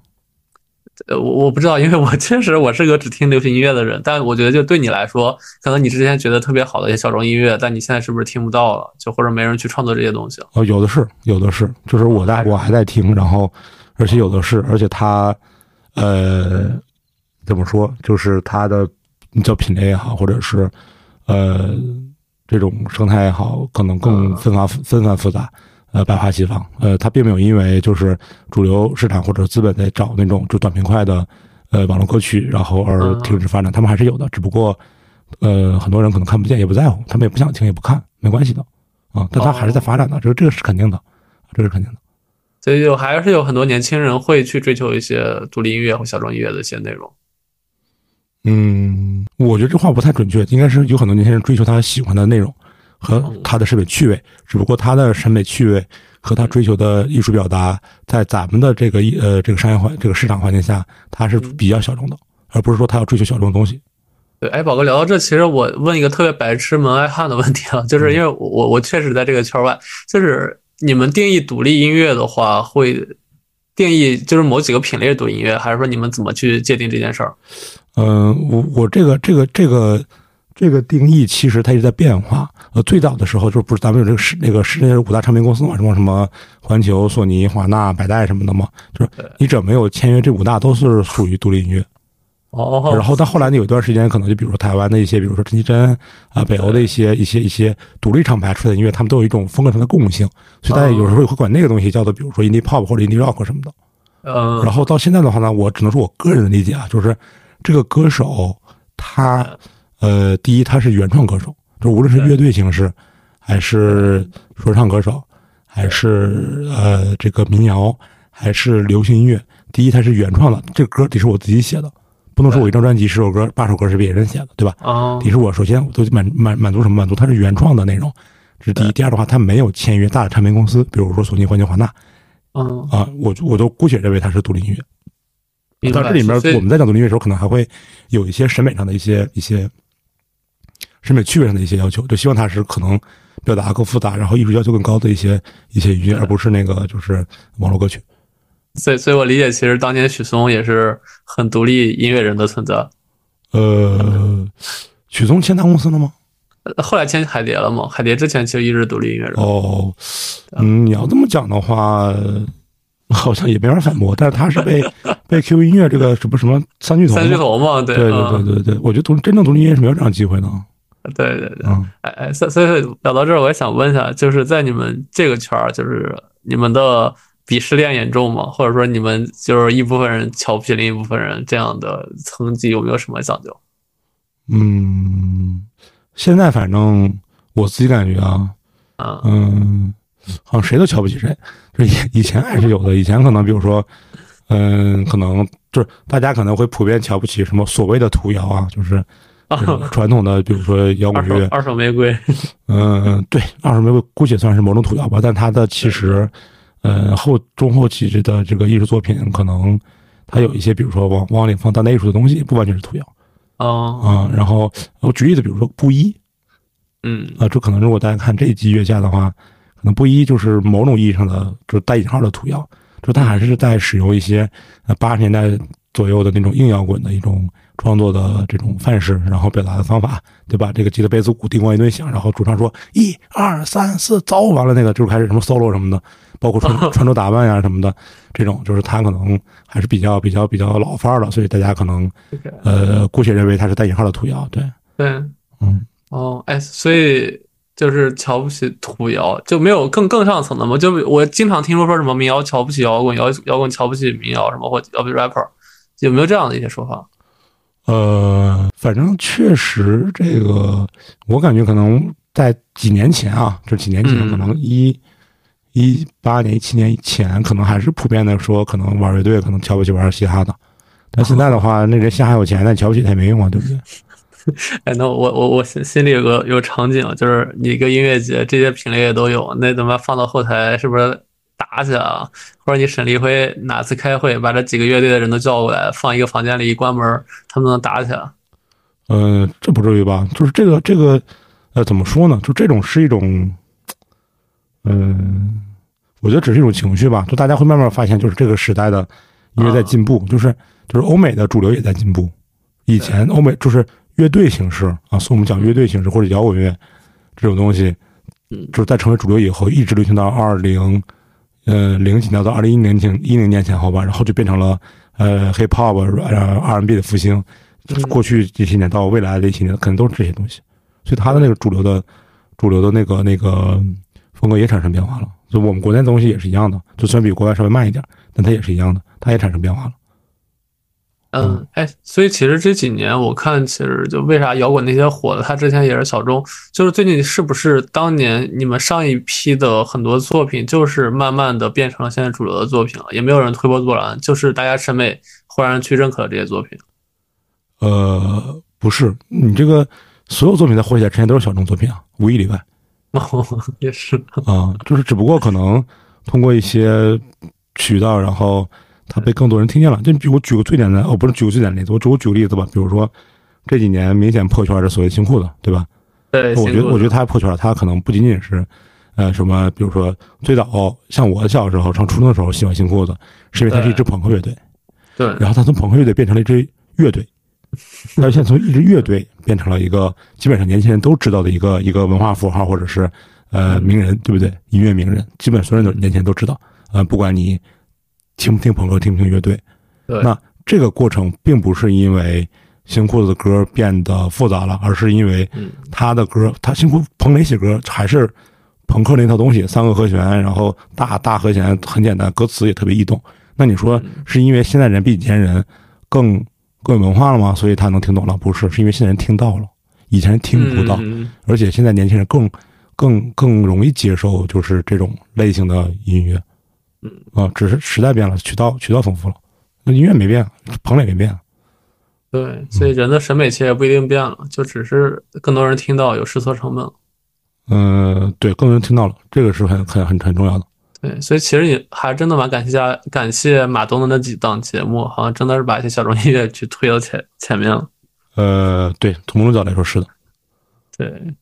呃，我我不知道，因为我确实我是个只听流行音乐的人，但我觉得就对你来说，可能你之前觉得特别好的一些小众音乐，但你现在是不是听不到了？就或者没人去创作这些东西了？哦，有的是，有的是，就是我在我还在听，然后而且有的是，而且它，呃，怎么说，就是它的叫品类也好，或者是呃这种生态也好，可能更纷繁纷繁复杂，呃，百花齐放。呃，它并没有因为就是主流市场或者资本在找那种就短平快的呃网络歌曲，然后而停止发展，他们还是有的，只不过呃很多人可能看不见也不在乎，他们也不想听也不看，没关系的啊，但它还是在发展的，这个这个是肯定的，这是肯定的。所以就还是有很多年轻人会去追求一些独立音乐或小众音乐的一些内容。嗯，我觉得这话不太准确，应该是有很多年轻人追求他喜欢的内容和他的审美趣味，只不过他的审美趣味和他追求的艺术表达，在咱们的这个艺呃这个商业环这个市场环境下，他是比较小众的，而不是说他要追求小众的东西。对，哎，宝哥聊到这，其实我问一个特别白痴门外汉的问题啊，就是因为我我确实在这个圈外，就是你们定义独立音乐的话，会定义就是某几个品类的独立音乐，还是说你们怎么去界定这件事儿？嗯，我我这个这个这个这个定义其实它一直在变化。呃，最早的时候就不是咱们有这个世那个世界五大唱片公司嘛，什么什么环球、索尼、华纳、百代什么的嘛，就是你只要没有签约这五大都是属于独立音乐。哦，然后到后来呢，有一段时间可能就比如说台湾的一些，比如说陈绮贞啊，北欧的一些一些一些独立厂牌出来的音乐，他们都有一种风格上的共性，所以大家有时候会管那个东西叫做，比如说 indie pop 或者 indie rock 什么的。嗯，然后到现在的话呢，我只能说我个人的理解啊，就是这个歌手他呃，第一他是原创歌手，就无论是乐队形式，还是说唱歌手，还是呃这个民谣，还是流行音乐，第一他是原创的，这个歌得是我自己写的，不能说我一张专辑十首歌八首歌是别人写的，对吧？哦。得是我首先我都满满满足什么满足？它是原创的内容，这是第一。第二的话，他没有签约大的唱片公司，比如说索尼、环球、华纳。嗯，啊，我我都姑且认为它是独立音乐。明白但这里面我们在讲独立音乐的时候，可能还会有一些审美上的一些一些审美趣味上的一些要求，就希望它是可能表达更复杂，然后艺术要求更高的一些一些语音乐，而不是那个就是网络歌曲。所以所以我理解，其实当年许嵩也是很独立音乐人的存在。呃，许嵩签大公司了吗？呃后来签海蝶了吗？海蝶之前其实一直独立音乐人。哦，嗯，你要这么讲的话，好像也没法反驳。但是他是被被 QQ 音乐这个什么什么三巨头，三巨头嘛，对对对嗯对对对，我觉得独真正独立音乐是没有这样机会的。对对对，嗯，哎哎，所所以聊到这儿，我也想问一下，就是在你们这个圈儿，就是你们的鄙视链严重吗？或者说你们就是一部分人瞧不起另一部分人，这样的层级有没有什么讲究？嗯，现在反正我自己感觉啊，啊，嗯，好像谁都瞧不起谁。就以以前还是有的，以前可能比如说，嗯，可能就是大家可能会普遍瞧不起什么所谓的土窑啊，就是传统的，比如说摇滚乐，二手玫瑰，嗯，对，二手玫瑰姑且算是某种土窑吧，但它的其实，呃，后中后期的这个艺术作品，可能它有一些，比如说往往里放当代艺术的东西，不完全是土谣哦，啊。然后我举例子，比如说布衣。嗯。啊，这可能如果大家看这一季月下的话，可能布衣就是某种意义上的就是带引号的土谣，就他还是在使用一些呃八十年代左右的那种硬摇滚的一种创作的这种范式，然后表达的方法，对吧？这个吉他、贝斯、鼓叮咣一顿响，然后主唱说一二三四走，完了那个就开始什么 solo 什么的，包括穿 穿着打扮呀什么的，这种就是他可能还是比较比较比较老范儿的，所以大家可能呃姑且认为他是带引号的土窑，对，对，嗯。哦，哎，所以就是瞧不起土谣，就没有更更上层的吗？就我经常听说说什么民谣瞧不起摇滚，摇摇滚瞧不起民谣，什么或瞧不起 rapper，有没有这样的一些说法？呃，反正确实这个，我感觉可能在几年前啊，这几年前嗯可能一一八年、一七年以前，可能还是普遍的说，可能玩乐队可能瞧不起玩嘻哈的。但现在的话，那人嘻哈有钱，但瞧不起他也没用啊，对不对？哎，那我我我心心里有个有场景，就是你一个音乐节，这些品类也都有，那他妈放到后台是不是打起来了？或者你沈立辉哪次开会把这几个乐队的人都叫过来，放一个房间里一关门，他们能打起来？呃，这不至于吧？就是这个这个，呃，怎么说呢？就这种是一种，嗯、我觉得只是一种情绪吧。就大家会慢慢发现，就是这个时代的音乐在进步，就是就是欧美的主流也在进步。以前欧美就是乐队形式啊，所以我们讲乐队形式或者摇滚乐这种东西，就是在成为主流以后，一直流行到二零呃零几年到二零一零前一零年前后吧，然后就变成了呃 hip hop 呃 R&B 的复兴。过去这些年到未来的一些年，可能都是这些东西，所以它的那个主流的、主流的那个那个风格也产生变化了。就我们国内的东西也是一样的，就虽然比国外稍微慢一点，但它也是一样的，它也产生变化了。嗯，哎，所以其实这几年我看，其实就为啥摇滚那些火的，他之前也是小众，就是最近是不是当年你们上一批的很多作品，就是慢慢的变成了现在主流的作品了，也没有人推波助澜，就是大家审美忽然去认可了这些作品。呃，不是，你这个所有作品在火起来之前都是小众作品啊，无一例外哦，也是，啊，就是只不过可能通过一些渠道，然后它被更多人听见了。就比如我举个最简单，哦，不是举个最简单的例子，我举我举个例子吧，比如说这几年明显破圈的所谓新裤子，对吧？对，我觉得，我觉得他破圈了，他可能不仅仅是，呃，什么，比如说最早像我小时候上初中的时候喜欢新裤子，是因为它是一支朋克乐队，对，然后他从朋克乐队变成了一支乐队，但是现在从一支乐队变成了一个基本上年轻人都知道的一个一个文化符号或者是呃名人，对不对？音乐名人，基本所有人都年轻人都知道，呃，不管你听不听朋克，听不听乐队，那这个过程并不是因为新裤子的歌变得复杂了，而是因为嗯他的歌，他新裤彭磊写歌还是朋克那套东西，三个和弦，然后大大和弦很简单，歌词也特别易懂。那你说是因为现在人比以前人更更有文化了吗？所以他能听懂了？不是，是因为现在人听到了，以前人听不到，嗯而且现在年轻人更更更容易接受就是这种类型的音乐。嗯啊，只是时代变了，渠道渠道丰富了，那音乐没变，彭磊没变。对，所以人的审美其实也不一定变了，就只是更多人听到有试错成本。嗯、对，更多人听到了，这个是很很很很重要的。对，所以其实你还真的蛮感谢家感谢马东的那几档节目，好像真的是把一些小众音乐去推到前前面了。呃，对，从某种角度来说是的。对，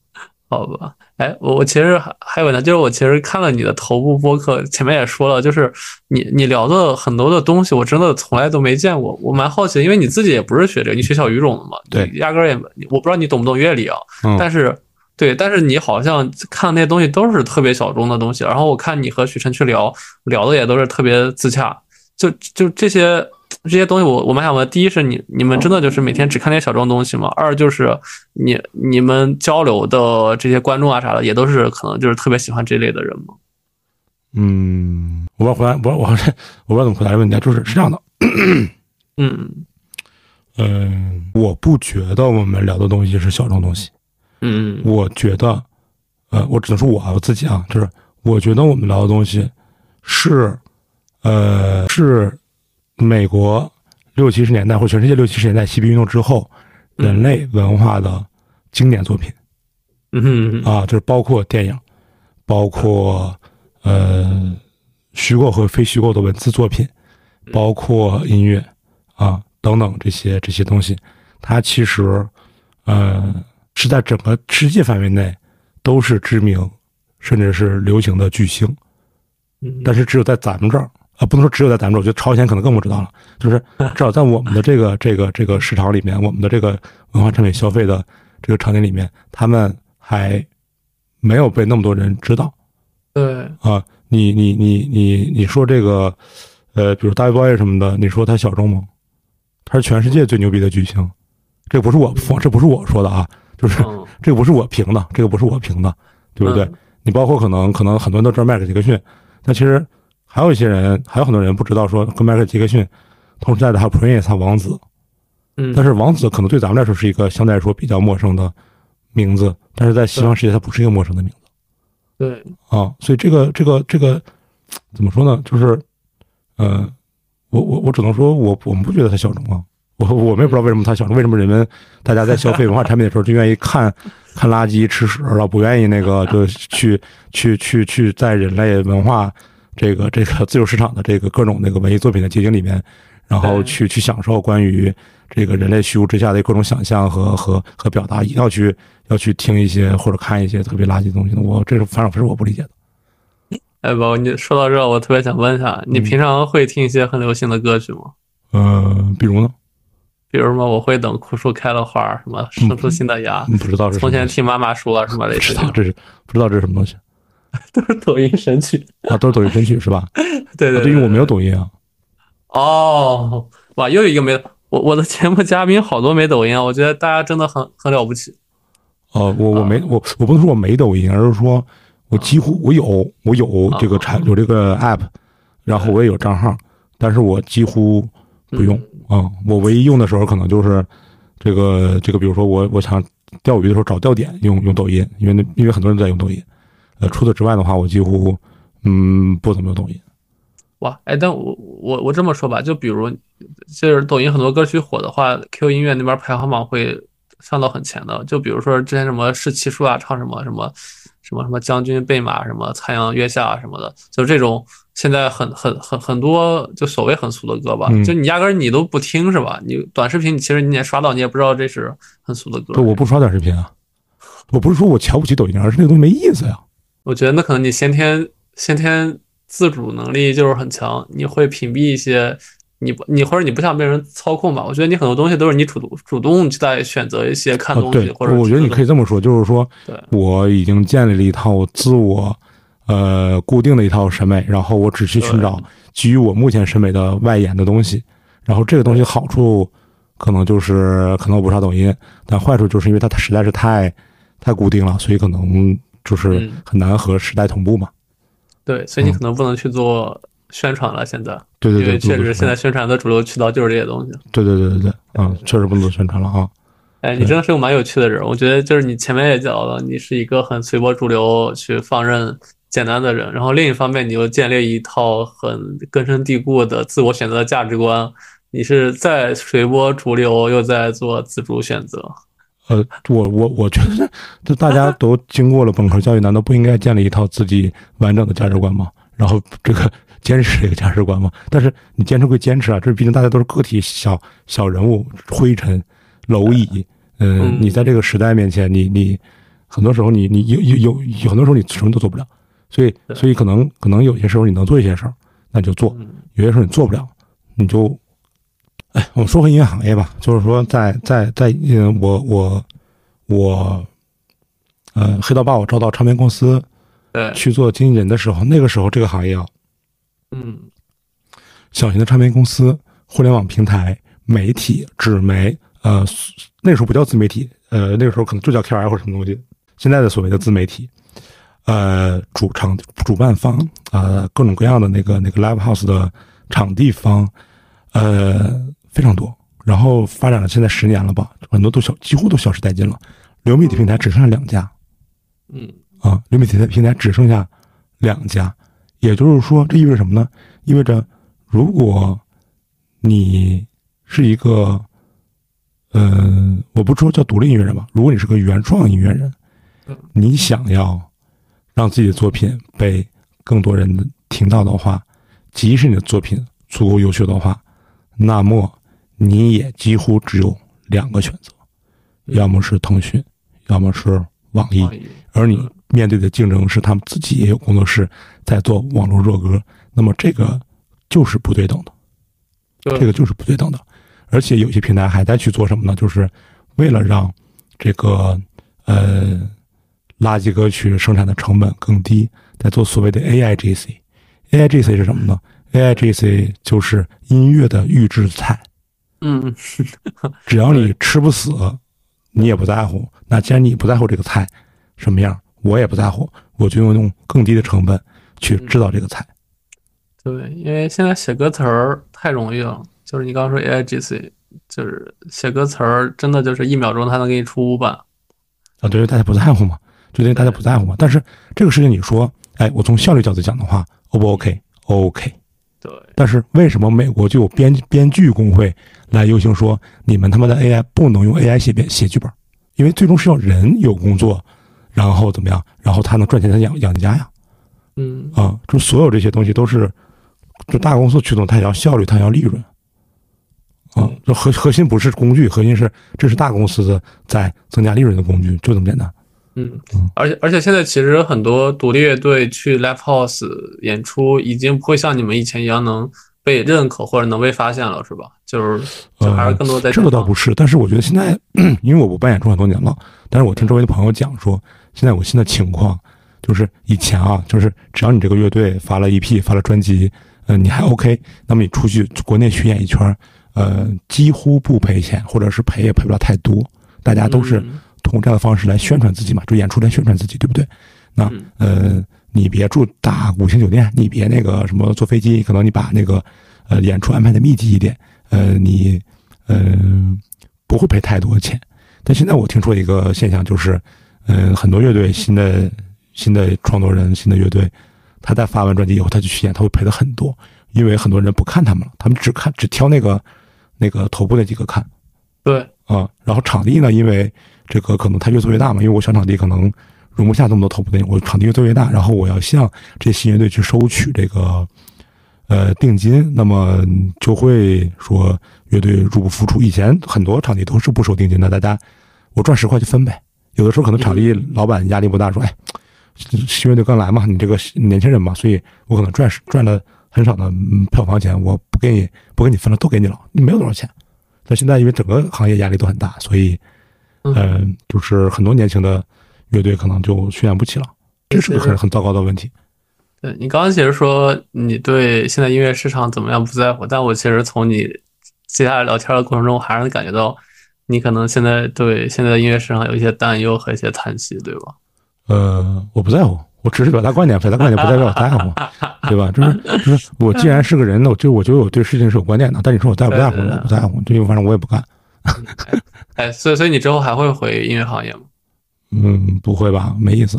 好吧。哎，我我其实还还有呢，就是我其实看了你的头部播客，前面也说了，就是你你聊的很多的东西，我真的从来都没见过，我蛮好奇的，因为你自己也不是学这个，你学小语种的嘛，对压根儿也我不知道你懂不懂乐理啊，嗯，但是对，但是你好像看那些东西都是特别小众的东西，然后我看你和许晨去聊聊的也都是特别自洽，就就这些 这些东西我，我蛮想问，第一是你你们真的就是每天只看那些小众东西吗？二就是你你们交流的这些观众啊啥的，也都是可能就是特别喜欢这类的人吗？嗯，我不知道回答，我我 我不知道怎么回答这个问题啊，就是是这样的，嗯嗯，我不觉得我们聊的东西是小众东西，嗯我觉得，呃，我只能说我啊我自己啊，就是我觉得我们聊的东西是，呃，是美国六七十年代或者全世界六七十年代嬉皮运动之后嗯。人类文化的经典作品。嗯嗯啊，就是包括电影，包括呃虚构和非虚构的文字作品，包括音乐啊等等这些这些东西，它其实呃是在整个世界范围内都是知名甚至是流行的巨星，嗯。但是只有在咱们这儿啊，不能说只有在咱们这儿，我觉得朝鲜可能更不知道了，就是 至少在我们的这个这个这个市场里面，我们的这个文化产品消费的这个场景里面，他们还没有被那么多人知道对啊。你你你你你说这个，呃，比如大卫鲍伊什么的，你说他小众吗？他是全世界最牛逼的巨星，这不是我这不是我说的啊，就是嗯 这个不是我评的，这个不是我评的，对不对？嗯你包括可能可能很多人都知道迈克尔·杰克逊，但其实还有一些人，还有很多人不知道说跟迈克尔·杰克逊同时代的还有 Prince 他王子，嗯，但是王子可能对咱们来说是一个相对来说比较陌生的名字，但是在西方世界它不是一个陌生的名字。对。啊，所以这个这个这个怎么说呢？就是，呃，我我我只能说我我们不觉得他小众啊，我我们也不知道为什么他小众，为什么人们大家在消费文化产品的时候就愿意看 看垃圾吃屎，然后不愿意那个就去去去去在人类文化这个这个自由市场的这个各种那个文艺作品的结晶里面，然后去去享受关于这个人类虚无之下的各种想象和和和表达，一定要去要去听一些或者看一些特别垃圾的东西的。我这是反正不是我不理解的。哎，宝，你说到这，我特别想问一下，你嗯平常会听一些很流行的歌曲吗？呃，比如呢，比如什么，我会等枯树开了花，什么生出新的芽，嗯不知道是从前听妈妈说什么类不似的知道这是不知道这是什么东西 都是抖音神曲。啊？都是抖音神曲是吧？对对啊对，因为我没有抖音啊。哦，哇，又有一个没我我的节目嘉宾好多没抖音啊，我觉得大家真的很很了不起。哦，我我没我我不能说我没抖音，而是说我几乎我有我有这个产有这个 app，然后我也有账号，但是我几乎不用啊。我唯一用的时候可能就是这个这个，比如说我我想钓鱼的时候找钓点用用抖音，因为那因为很多人在用抖音。呃，除此之外的话，我几乎嗯不怎么用抖音。哇，哎，但我我我这么说吧，就比如就是抖音很多歌曲火的话，Q 音乐那边排行榜会上到很前的。就比如说之前什么是七叔啊，唱什么什么什么什么将军备马，什么残阳月下啊什么的，就这种现在很很很很多就所谓很俗的歌吧，嗯就你压根儿你都不听是吧？你短视频你其实你也刷到，你也不知道这是很俗的歌。对，我不刷短视频啊，我不是说我瞧不起抖音，而是那个东西没意思呀。我觉得那可能你先天先天自主能力就是很强，你会屏蔽一些你不你或者你不想被人操控吧？我觉得你很多东西都是你主动主动在选择一些看啊，东西、对，或者我觉得你可以这么说，就是说我已经建立了一套自我呃固定的一套审美，然后我只去寻找基于我目前审美的外延的东西，然后这个东西好处可能就是可能我不刷抖音，但坏处就是因为它它实在是太太固定了，所以可能就是嗯很难和时代同步嘛。对，所以你可能不能去做宣传了。现在对对对，确实现在宣传的主流渠道就是这些东西。对对对对对，嗯，确实不能做宣传了啊。哎，你真的是个蛮有趣的人。我觉得就是你前面也讲了，你是一个很随波逐流去放任简单的人，然后另一方面你又建立一套很根深蒂固的自我选择的价值观，你是在随波逐流，又在做自主选择。呃，我我我觉得，这大家都经过了本科教育，难道不应该建立一套自己完整的价值观吗？然后这个坚持这个价值观吗？但是你坚持归坚持啊，这毕竟大家都是个体小小人物，灰尘蝼蚁。呃，嗯你在这个时代面前，你你很多时候你你有有有有很多时候你什么都做不了，所以所以可能可能有些时候你能做一些事儿，那就做；嗯有些时候你做不了，你就，哎，我们说回音乐行业吧，就是说在在在，呃，我我我，呃，黑道把我招到唱片公司对，去做经纪人的时候，那个时候这个行业啊，嗯小型的唱片公司、互联网平台、媒体、纸媒，呃，那个时候不叫自媒体，呃，那个时候可能就叫 KOL 或者什么东西。现在的所谓的自媒体，呃，主场主办方，呃，各种各样的那个那个 live house 的场地方，呃，非常多。然后发展了现在十年了吧，很多都消几乎都消失殆尽了。流媒体平台只剩下两家，嗯啊，流媒体的平台只剩下两家，也就是说，这意味着什么呢？意味着，如果你是一个，嗯、我不说叫独立音乐人吧，如果你是个原创音乐人嗯，你想要让自己的作品被更多人听到的话，即使你的作品足够优秀的话，那么你也几乎只有两个选择，嗯要么是腾讯，要么是网易。而你面对的竞争是他们自己也有工作室在做网络热歌，那么这个就是不对等的，这个就是不对等的。而且有些平台还在去做什么呢？就是为了让这个呃垃圾歌曲生产的成本更低，在做所谓的 AIGC。AIGC 是什么呢？AIGC 就是音乐的预制菜。嗯 只要你吃不死，你也不在乎。那既然你不在乎这个菜什么样，我也不在乎，我就用更低的成本去制造这个菜。对，因为现在写歌词儿太容易了，就是你刚刚说 AIGC，就是写歌词儿真的就是一秒钟它能给你出五版。啊，对，大家不在乎嘛，就因为大家不在乎嘛。但是这个事情你说，哎，我从效率角度讲的话，O 不 OK？OK。对，但是为什么美国就有编编剧工会来游行说，你们他妈的 AI 不能用 AI 写编写剧本？因为最终是要人有工作，然后怎么样，然后他能赚钱，他养养家呀。嗯啊，就所有这些东西都是，就大公司驱动，它也要效率，它也要利润。啊嗯，这核核心不是工具，核心是这是大公司的在增加利润的工具，就这么简单。嗯，而且而且现在其实很多独立乐队去 live house 演出，已经不会像你们以前一样能被认可或者能被发现了，是吧？就是就还是更多在呃这个倒不是，但是我觉得现在，因为我不办演出很多年了，但是我听周围的朋友讲说，现在有个新的情况，就是以前啊，就是只要你这个乐队发了 EP，发了专辑，呃，你还 OK，那么你出去国内巡演一圈儿，呃，几乎不赔钱，或者是赔也赔不了太多，大家都是嗯通过这样的方式来宣传自己嘛，就演出来宣传自己，对不对？那嗯呃，你别住大五星酒店，你别那个什么坐飞机，可能你把那个呃演出安排的密集一点，呃，你呃不会赔太多钱。但现在我听说一个现象，就是呃很多乐队新的新的创作人、新的乐队，他在发完专辑以后，他去巡演，他会赔的很多，因为很多人不看他们了，他们只看只挑那个那个头部那几个看。对，啊、然后场地呢，因为这个可能它越做越大嘛，因为我小场地可能容不下这么多头部电影，我场地越做越大，然后我要向这些新乐队去收取这个呃定金，那么就会说乐队入不敷出。以前很多场地都是不收定金的，大家我赚十块就分呗。有的时候可能场地老板压力不大，说哎，新乐队刚来嘛，你这个年轻人嘛，所以我可能赚赚了很少的票房钱，我不给你不给你分了，都给你了，你没有多少钱。但现在因为整个行业压力都很大，所以，嗯嗯、就是很多年轻的乐队可能就巡演不起了，这是个很很糟糕的问题。对你刚刚其实说你对现在音乐市场怎么样不在乎，但我其实从你接下来聊天的过程中，还是能感觉到你可能现在对现在的音乐市场有一些担忧和一些叹息，对吧？呃，我不在乎，我只是表达观点，表达观点不代表我在乎，对吧？就是就是我既然是个人，我就我觉得我对事情是有观点的。但你说我在不在乎？我不在乎，这反正我也不干。哎，所以所以你之后还会回音乐行业吗？嗯，不会吧？没意思。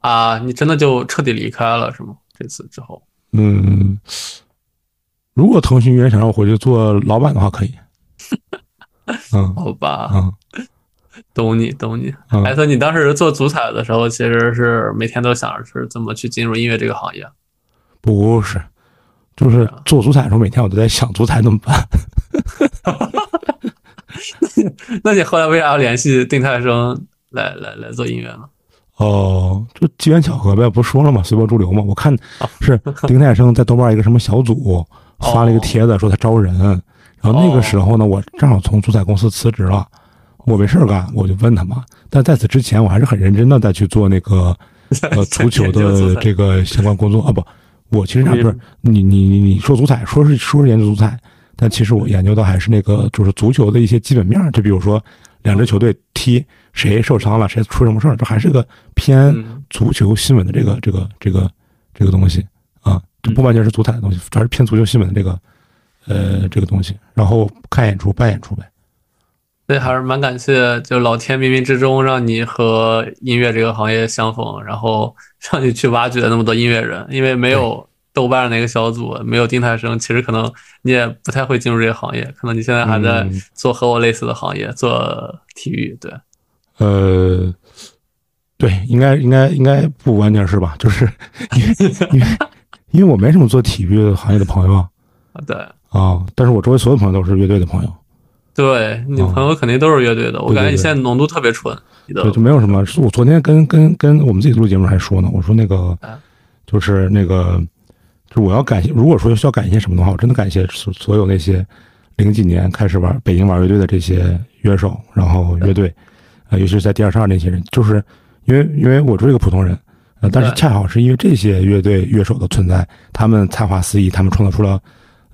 啊，你真的就彻底离开了是吗？这次之后？嗯，如果腾讯音乐想让我回去做老板的话，可以。嗯，好吧。嗯。懂你，懂你。艾特，你当时做足彩的时候，其实是每天都想着是怎么去进入音乐这个行业。不是，就是做足彩的时候，每天我都在想足彩怎么办。那你后来为啥要联系丁太生来来来做音乐呢？哦，就机缘巧合呗，不说了吗？随波逐流嘛。我看是丁太生在豆瓣一个什么小组发了一个帖子，说他招人。然后那个时候呢，我正好从足彩公司辞职了。我没事干，我就问他嘛。但在此之前，我还是很认真的在去做那个 呃足球的这个相关工作啊。不，我其实不是你你你你说足彩，说是说是研究足彩，但其实我研究的还是那个就是足球的一些基本面。就比如说两支球队踢，谁受伤了，谁出什么事儿，这还是个偏足球新闻的这个这个这个这个东西啊，就不完全是足彩的东西，主要是偏足球新闻的这个呃这个东西。然后看演出办演出呗。所以还是蛮感谢，就老天冥冥之中让你和音乐这个行业相逢，然后让你去挖掘那么多音乐人。因为没有豆瓣那个小组，没有丁太生，其实可能你也不太会进入这个行业。可能你现在还在做和我类似的行业，做体育。对，呃，对，应该应该应该不完全是吧？就是 因为因为因为我没什么做体育行业的朋友啊。对啊，但是我周围所有朋友都是乐队的朋友。对你朋友肯定都是乐队的，我感觉你现在浓度特别纯。对，就没有什么。我昨天跟跟跟我们自己录节目还说呢，我说那个就是那个，就我要感谢，如果说需要感谢什么的话，我真的感谢所所有那些零几年开始玩北京玩乐队的这些乐手，然后乐队，呃，尤其是在第二十二那些人，就是因为因为我是一个普通人，呃，但是恰好是因为这些乐队乐手的存在，他们才华四溢，他们创造出了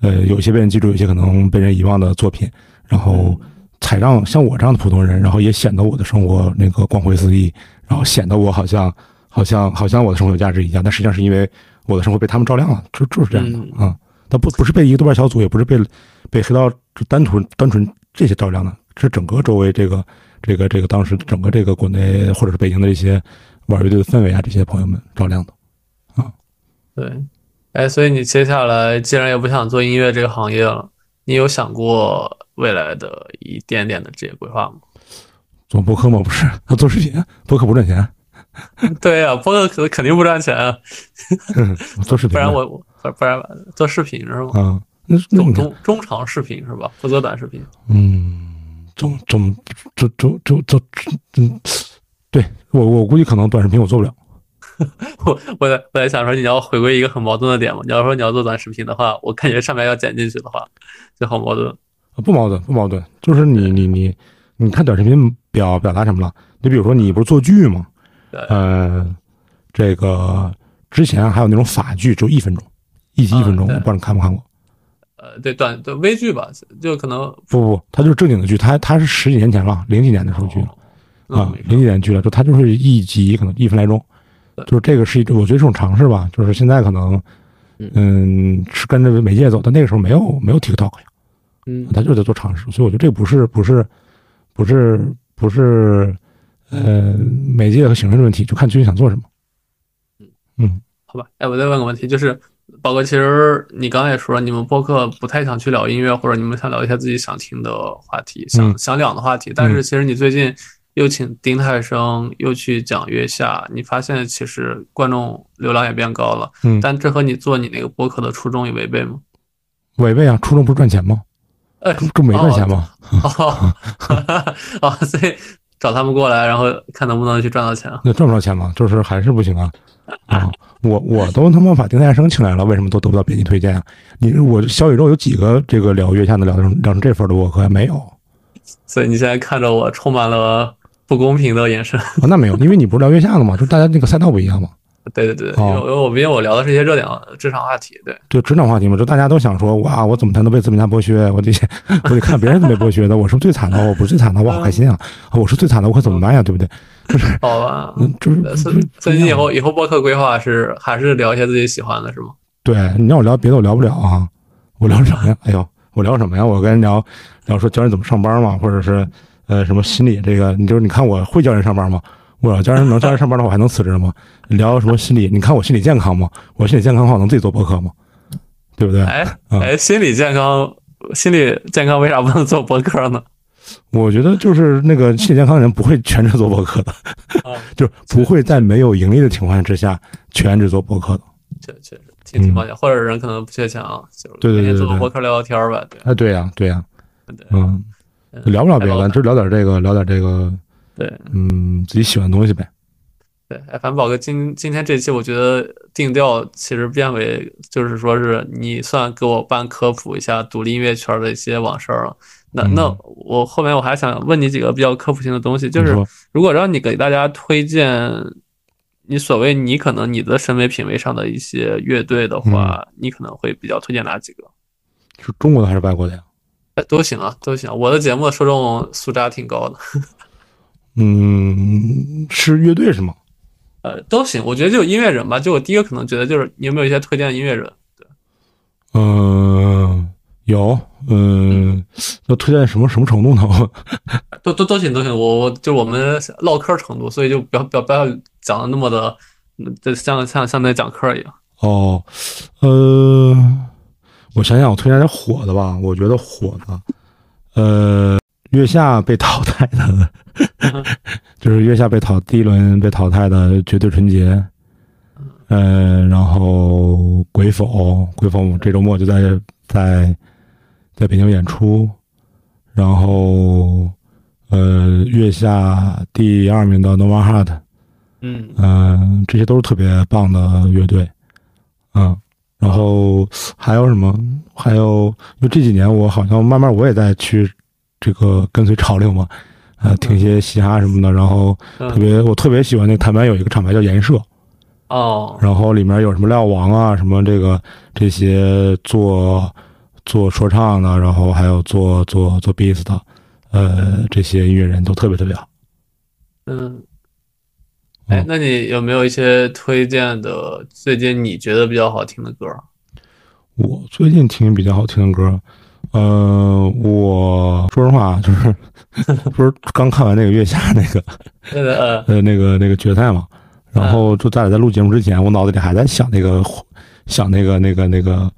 呃有些被人记住，有些可能被人遗忘的作品。然后才让像我这样的普通人，然后也显得我的生活那个光辉四溢，然后显得我好像好像好像我的生活有价值一样。但实际上是因为我的生活被他们照亮了，就就是这样的啊。他不不是被一个豆瓣小组，也不是被被黑道单纯单纯这些照亮的，是整个周围这个这个这个当时整个这个国内或者是北京的这些玩乐队的氛围啊，这些朋友们照亮的啊。对，哎，所以你接下来既然也不想做音乐这个行业了，你有想过？未来的一点点的职业规划吗？做播客吗？不是，他做视频，播客不赚钱。对呀，播客肯肯定不赚钱啊。做视频，不然我不不然做视频是吗？嗯，中中中长视频是吧？不做短视频。嗯，中中中中中中嗯，对我我估计可能短视频我做不了。我我在我在想说，你要回归一个很矛盾的点嘛？你要说你要做短视频的话，我感觉上面要剪进去的话，就好矛盾。不矛盾，不矛盾，就是你你你，你看短视频表表达什么了？你比如说，你不是做剧吗？嗯，这个之前还有那种法剧，只有一分钟，一集一分钟，我不知道你看没看过。呃，对，短的微剧吧，就可能不不不，它就是正经的剧，它它是十几年前了，零几年的时候剧了。啊，零几年剧了，就它就是一集可能一分来钟，就是这个是一，我觉得这种尝试吧，就是现在可能嗯。是跟着媒介走，但那个时候没有没有 TikTok 呀。嗯，他就是在做尝试，所以我觉得这不是不是不是不是呃媒介和形式的问题，就看具体想做什么。嗯嗯，好吧，哎，我再问个问题，就是宝哥，其实你刚才也说了，你们播客不太想去聊音乐，或者你们想聊一些自己想听的话题，想想聊的话题。但是其实你最近又请丁太升，又去讲月下，你发现其实观众流量也变高了。嗯，但这和你做你那个播客的初衷有违背吗？违背啊，初衷不是赚钱吗？哎，这没赚钱吗？哦，所以找他们过来，然后看能不能去赚到钱。那赚不着钱吗？就是还是不行啊！啊，我我都他妈把丁太生请来了，为什么都得不到编辑推荐啊？你我小宇宙有几个这个聊月下的聊成聊成这份的博客没有？所以你现在看着我充满了不公平的眼神啊。那没有，因为你不是聊月下的吗？就大家那个赛道不一样嘛。对对对，哦因为因为我毕竟我聊的是一些热点职场话题，对，就职场话题嘛，就大家都想说，哇，我怎么才能被资本家剥削？我得我得看别人怎么被剥削的，我是不是最惨的？我不是最惨的，我好开心啊！我是最惨的，我可怎么办呀？对不对？就是好吧就是所以你以后以后播客规划是还是聊一些自己喜欢的，是吗？对你让我聊别的，我聊不了啊！我聊什么呀？哎呦，我聊什么呀？我跟人聊聊说教人怎么上班嘛，或者是呃什么心理这个，你就是你看我会教人上班吗？我要教人能教人上班的话，我还能辞职吗？聊什么心理？你看我心理健康吗？我心理健康的话，我能自己做博客吗？对不对？哎嗯哎，心理健康，心理健康为啥不能做博客呢？我觉得就是那个心理健康的人不会全职做博客的，啊，就是不会在没有盈利的情况之下全职做博客的。确确实挺挺抱歉，或者人可能不缺钱啊，就是嗯对对对每天做个博客聊聊天儿呗，对哎，对呀、对呀、对嗯，嗯聊不了别的，就聊点这个，聊点这个，对嗯，自己喜欢的东西呗。对。哎，反正宝哥今今天这期我觉得定调其实变为就是说是你算给我办科普一下独立音乐圈的一些往事了。那嗯那我后面我还想问你几个比较科普性的东西，就是如果让你给大家推荐你所谓你可能你的审美品味上的一些乐队的话，嗯你可能会比较推荐哪几个？是中国的还是外国的呀？哎，都行啊，都行。我的节目受众素质还挺高的，嗯，是乐队是吗？呃，都行。我觉得就音乐人吧，就我第一个可能觉得就是你有没有一些推荐的音乐人？对嗯、有，嗯，要推荐什么什么程度呢？都都都行都行。我我就我们唠嗑程度，所以就不要不要不要讲的那么的，嗯就像像像在讲课一样。哦，呃，我想想，我推荐点火的吧。我觉得火的，呃，月下被淘汰的，就是月下被淘第一轮被淘汰的绝对纯洁，呃，然后鬼否，鬼否这周末就在在在北京演出，然后呃，月下第二名的 Nova Heart，嗯。嗯、这些都是特别棒的乐队，嗯，然后还有什么？还有，因为这几年我好像慢慢我也在去这个跟随潮流嘛，呃，听一些嘻哈什么的，然后特嗯别我特别喜欢那台湾有一个厂牌叫颜社，哦然后里面有什么廖王啊，什么这个这些做做说唱的，然后还有做做做 beats 的，呃，这些音乐人都特别特别好。嗯。哎嗯，那你有没有一些推荐的最近你觉得比较好听的歌？我最近听比较好听的歌，呃，我说实话就是 不是刚看完那个月下那个 呃呃那个那个决赛嘛，然后就咱俩在录节目之前，我脑子里还在想那个想那个那个那个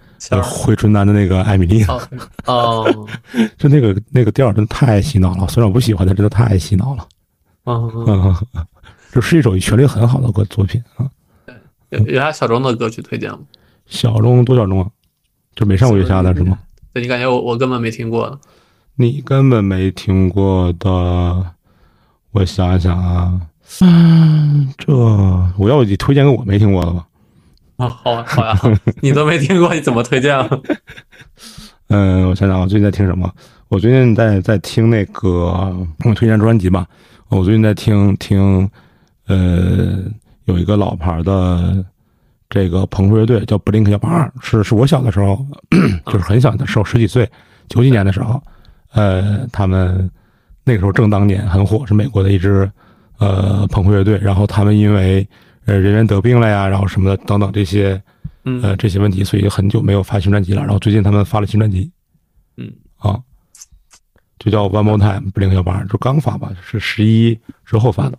回春丹的那个艾米丽，哦哦就那个那个调儿真的太洗脑了，虽然我不喜欢，但真的太洗脑了。嗯，嗯，这是一首旋律很好的歌作品啊。有有啥小众的歌曲推荐吗？小众多小众啊？就没上过月下的是吗？对你感觉我我根本没听过的。你根本没听过的，我想想啊，嗯，这我要你推荐个我没听过的吧？啊，好啊好呀，你都没听过，你怎么推荐啊？嗯，我想想，我最近在听什么？我最近在在听那个，我推荐专辑吧。我最近在听听，呃，有一个老牌的这个朋克乐队叫 Blink 幺八二，是是我小的时候，就是很小的时候，十几岁，九几年的时候，呃，他们那个时候正当年很火，是美国的一支呃朋克乐队。然后他们因为呃人员得病了呀，然后什么的等等这些嗯呃这些问题，所以很久没有发新专辑了。然后最近他们发了新专辑，嗯啊，就叫 One More Time Blink 幺八二，就刚发吧，是十一之后发的。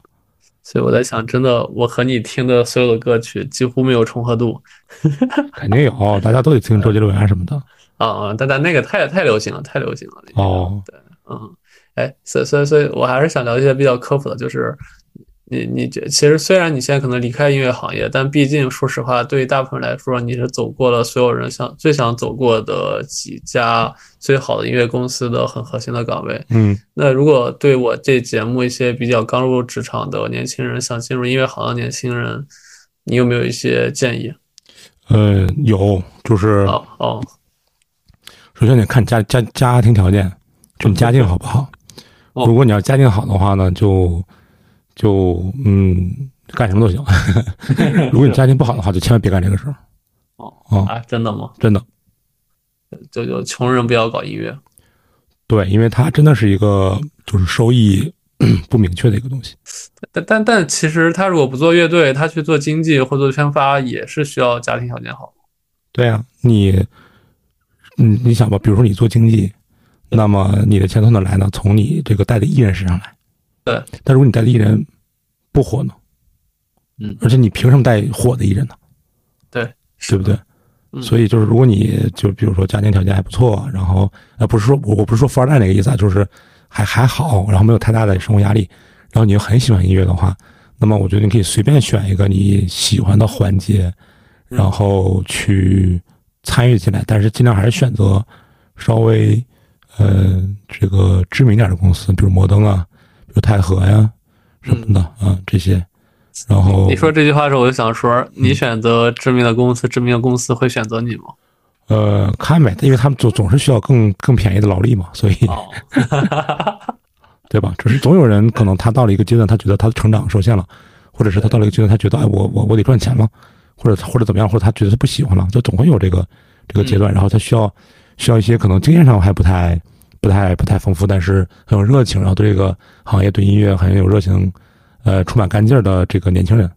所以我在想，真的，我和你听的所有的歌曲几乎没有重合度 肯定有，大家都得听周杰伦啊什么的。啊，但但那个太太流行了，太流行了。那个哦，嗯，哎，所以所以所以我还是想聊一些比较科普的，就是你你这其实虽然你现在可能离开音乐行业，但毕竟说实话，对于大部分人来说，你是走过了所有人想最想走过的几家最好的音乐公司的很核心的岗位。嗯那如果对我这节目一些比较刚入职场的年轻人，想进入音乐行的年轻人，你有没有一些建议？呃，有，就是哦哦，首先得看家家家庭条件，就你家境好不好。哦如果你要家境好的话呢，就就嗯，干什么都行。如果你家庭不好的话，就千万别干这个事儿。哦哦，啊，真的吗？真的，就就穷人不要搞音乐。对，因为它真的是一个就是收益不明确的一个东西。但但但其实他如果不做乐队，他去做经济或做宣发，也是需要家庭条件好。对啊，你，你你想吧，比如说你做经济，那么你的钱从哪来呢？从你这个带的艺人身上来。对。但如果你带的艺人不火呢？嗯。而且你凭什么带火的艺人呢？对，对不对？嗯所以就是，如果你就比如说家庭条件还不错，然后呃不是说我我不是说富二代那个意思啊，就是还还好，然后没有太大的生活压力，然后你又很喜欢音乐的话，那么我觉得你可以随便选一个你喜欢的环节，然后去参与进来，但是尽量还是选择稍微呃这个知名点的公司，比如摩登啊，比如泰禾呀什么的啊这些，然后你说这句话的时候，我就想说，你选择知名的公司，知名的公司会选择你吗？呃看呗，因为他们总总是需要更更便宜的劳力嘛，所以。哦，对吧？只是总有人可能他到了一个阶段，他觉得他的成长受限了，或者是他到了一个阶段，他觉得哎，我我我得赚钱了，或者或者怎么样，或者他觉得他不喜欢了，就总会有这个这个阶段。然后他需要需要一些可能经验上还不太不太不太丰富，但是很有热情，然后对这个行业对音乐很有热情，呃，充满干劲儿的这个年轻人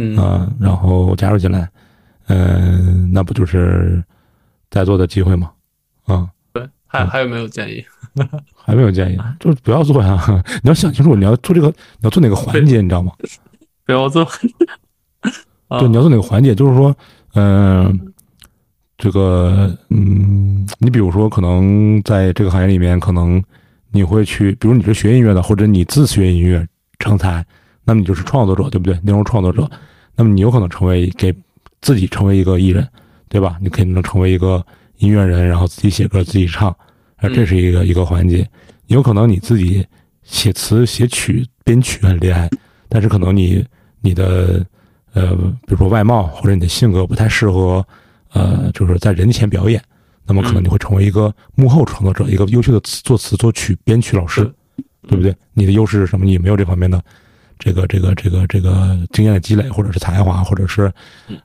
嗯啊、然后加入进来，嗯、那不就是在座的机会吗？啊、对，还还有没有建议？还没有建议，就是不要做呀！你要想清楚，你要做这个，你要做哪个环节，你知道吗？不要做。啊对，你要做哪个环节？就是说，嗯、这个，嗯，你比如说，可能在这个行业里面，可能你会去，比如你是学音乐的，或者你自学音乐成才，那么你就是创作者，对不对？内容创作者，那么你有可能成为给自己成为一个艺人，对吧？你肯定能成为一个音乐人，然后自己写歌，自己唱，啊，这是一个一个环节。有可能你自己写词、写曲、编曲很厉害，但是可能你你的呃，比如说外貌或者你的性格不太适合，呃，就是在人前表演，那么可能你会成为一个幕后创作者，一个优秀的词作词、作曲、编曲老师，对不对？你的优势是什么？你没有这方面的这个这个这个这个经验的积累，或者是才华，或者是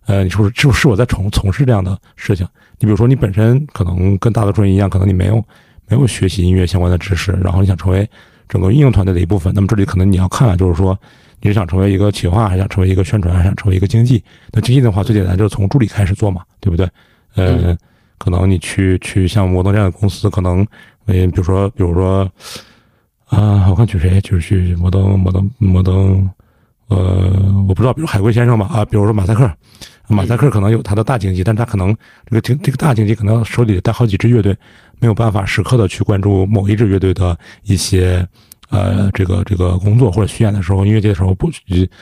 呃，你是不是是不是我在从从事这样的事情？你比如说，你本身可能跟大多数人一样，可能你没有没有学习音乐相关的知识，然后你想成为整个运用团队的一部分，那么这里可能你要看，就是说你是想成为一个企划，还是想成为一个宣传，还是想成为一个经济？那经济的话，最简单就是从助理开始做嘛，对不对？呃，可能你去去像摩登这样的公司，可能呃，比如说比如说啊，我看举谁，就是去摩登摩登摩登，呃，我不知道，比如海龟先生吧，啊，比如说马赛克。马赛克可能有他的大经济，但他可能这个经这个大经济可能手里带好几支乐队，没有办法时刻的去关注某一支乐队的一些呃这个这个工作或者巡演的时候，音乐节的时候不，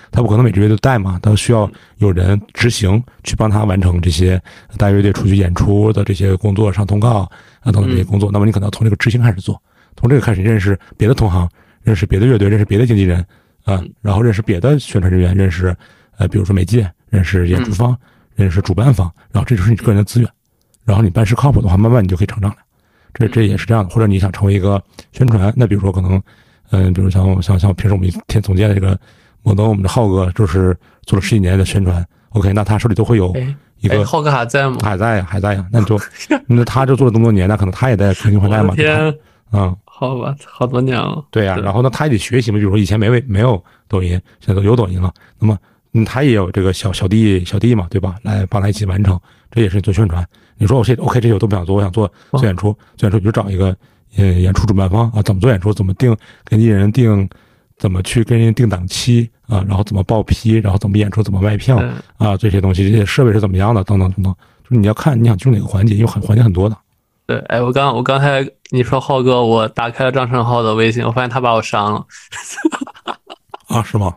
他不可能每支乐队带嘛，他需要有人执行去帮他完成这些大乐队出去演出的这些工作，上通告啊等等这些工作。那么你可能要从这个执行开始做，从这个开始认识别的同行，认识别的乐队，认识别的经纪人啊，然后认识别的宣传人员，认识呃比如说媒介。认识演出方，认识主办方，然后这就是你个人的资源。然后你办事靠谱的话，慢慢你就可以成长了。这这也是这样的。或者你想成为一个宣传，那比如说可能，嗯，比如像像像平时我们天总监的这个摩登，我们的浩哥就是做了十几年的宣传。OK，那他手里都会有一个。浩哥还在吗？还在呀，还在呀。那就 那他就做了这么多年，那可能他也在更新换代嘛。天，嗯，好吧，好多年了。对呀、然后呢，他也得学习嘛。比如说以前没没没有抖音，现在都有抖音了。那么。嗯，他也有这个小小弟小弟嘛，对吧？来帮他一起完成，这也是做宣传。你说我这 OK，这些我都不想做，我想做做演出，做演出你就找一个呃演出主办方啊，怎么做演出，怎么定跟艺人定，怎么去跟人定档期啊，然后怎么报批，然后怎么演出，怎么卖票啊，这些东西，这些设备是怎么样的，等等等等，就是你要看你想进入哪个环节，因为很环节很多的。对，哎，我刚我刚才你说浩哥，我打开了张成浩的微信，我发现他把我删了。啊，是吗？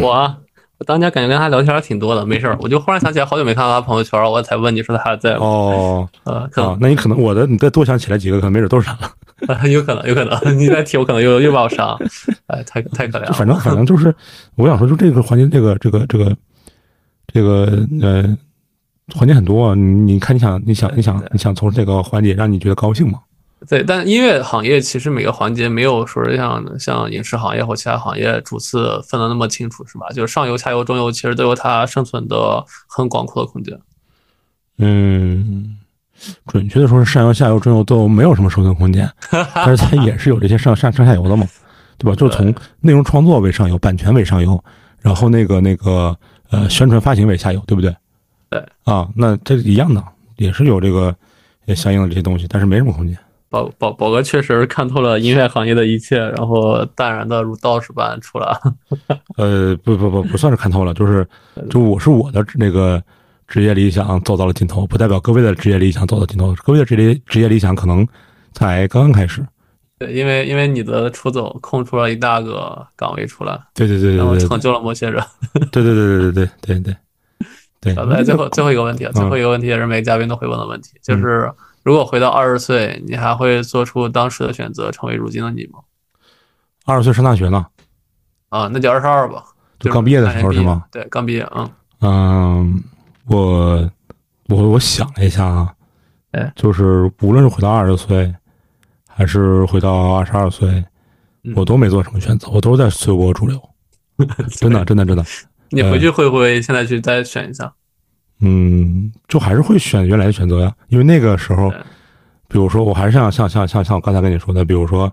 我。我当年感觉跟他聊天挺多的，没事儿，我就忽然想起来好久没看到他朋友圈，我才问你说他还在吗？哦，呃，啊，那你可能我的，你再多想起来几个，可能没准都删了。啊，有可能，有可能，你再提，我可能又又把我删了。哎，太太可怜了。反正反正就是，我想说，就这个环节，这个这个这个这个呃环节很多。你你看，你想你想你想你想从这个环节让你觉得高兴吗？对，但音乐行业其实每个环节没有说是像像影视行业或其他行业主次分的那么清楚，是吧？就是上游、下游、中游，其实都有它生存的很广阔的空间。嗯，准确的说是上游、下游、中游都没有什么生存空间，但是它也是有这些上上上下游的嘛，对吧？就是从内容创作为上游，版权为上游，然后那个那个呃宣传发行为下游，对不对？对啊，那这是一样的，也是有这个相应的这些东西，但是没什么空间。宝宝宝哥确实看透了音乐行业的一切，然后淡然的如道士般出来。呃，不不不，不算是看透了，就是就我是我的那个职业理想走到了尽头，不代表各位的职业理想走到尽头。各位的职业职业理想可能才刚刚开始。对，因为因为你的出走空出了一大个岗位出来。对对对对，然后成就了某些人。对对对对对对对对对。好的，最后最后一个问题，最后一个问题也是每个嘉宾都会问的问题，就是。如果回到二十岁，你还会做出当时的选择，成为如今的你吗？二十岁上大学呢？啊，那就二十二吧，就刚毕业的时候是吗？对，刚毕业。嗯嗯，我我我想了一下啊，哎，就是无论是回到二十岁，还是回到二十二岁，我都没做什么选择，我都在随波逐流。真的，真的，真的。你回去会不会现在去再选一下？嗯，就还是会选原来的选择呀，因为那个时候，比如说，我还是像像像像像我刚才跟你说的，比如说，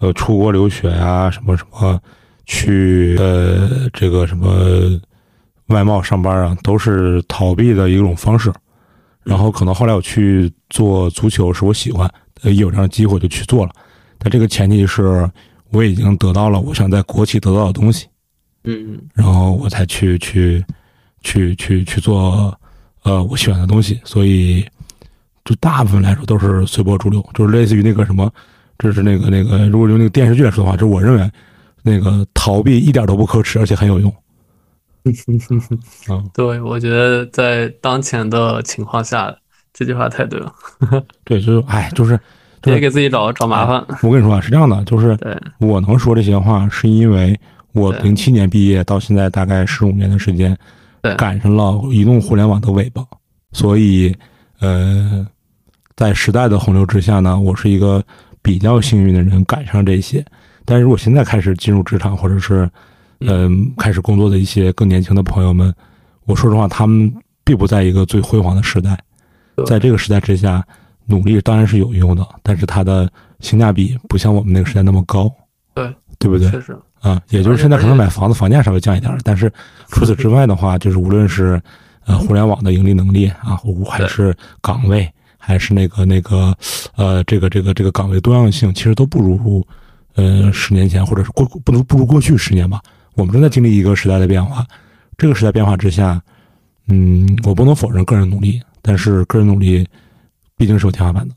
呃，出国留学呀，什么什么，去呃这个什么外贸上班啊，都是逃避的一种方式。然后可能后来我去做足球，是我喜欢，有这样的机会就去做了。但这个前提是我已经得到了我想在国企得到的东西，嗯，然后我才去去。去去去做，呃，我喜欢的东西，所以就大部分来说都是随波逐流，就是类似于那个什么，这是那个那个，如果用那个电视剧来说的话，就是我认为那个逃避一点都不可耻，而且很有用。嗯，对，我觉得在当前的情况下，这句话太对了。对，就是哎，就是别给自己找找麻烦。我跟你说啊，是这样的，就是我能说这些话，是因为我零七年毕业到现在大概十五年的时间。赶上了移动互联网的尾巴，所以，呃，在时代的洪流之下呢，我是一个比较幸运的人，赶上这些。但是如果现在开始进入职场，或者是，嗯，开始工作的一些更年轻的朋友们，我说实话，他们并不在一个最辉煌的时代，在这个时代之下，努力当然是有用的，但是它的性价比不像我们那个时代那么高，对，对不对？确实。啊，也就是现在可能买房子房价稍微降一点，但是除此之外的话，就是无论是呃互联网的盈利能力啊，还是岗位，还是那个那个呃这个这个这个岗位多样性，其实都不如呃十年前，或者是过不能不如过去十年吧。我们正在经历一个时代的变化，这个时代变化之下，嗯，我不能否认个人努力，但是个人努力毕竟是有天花板的。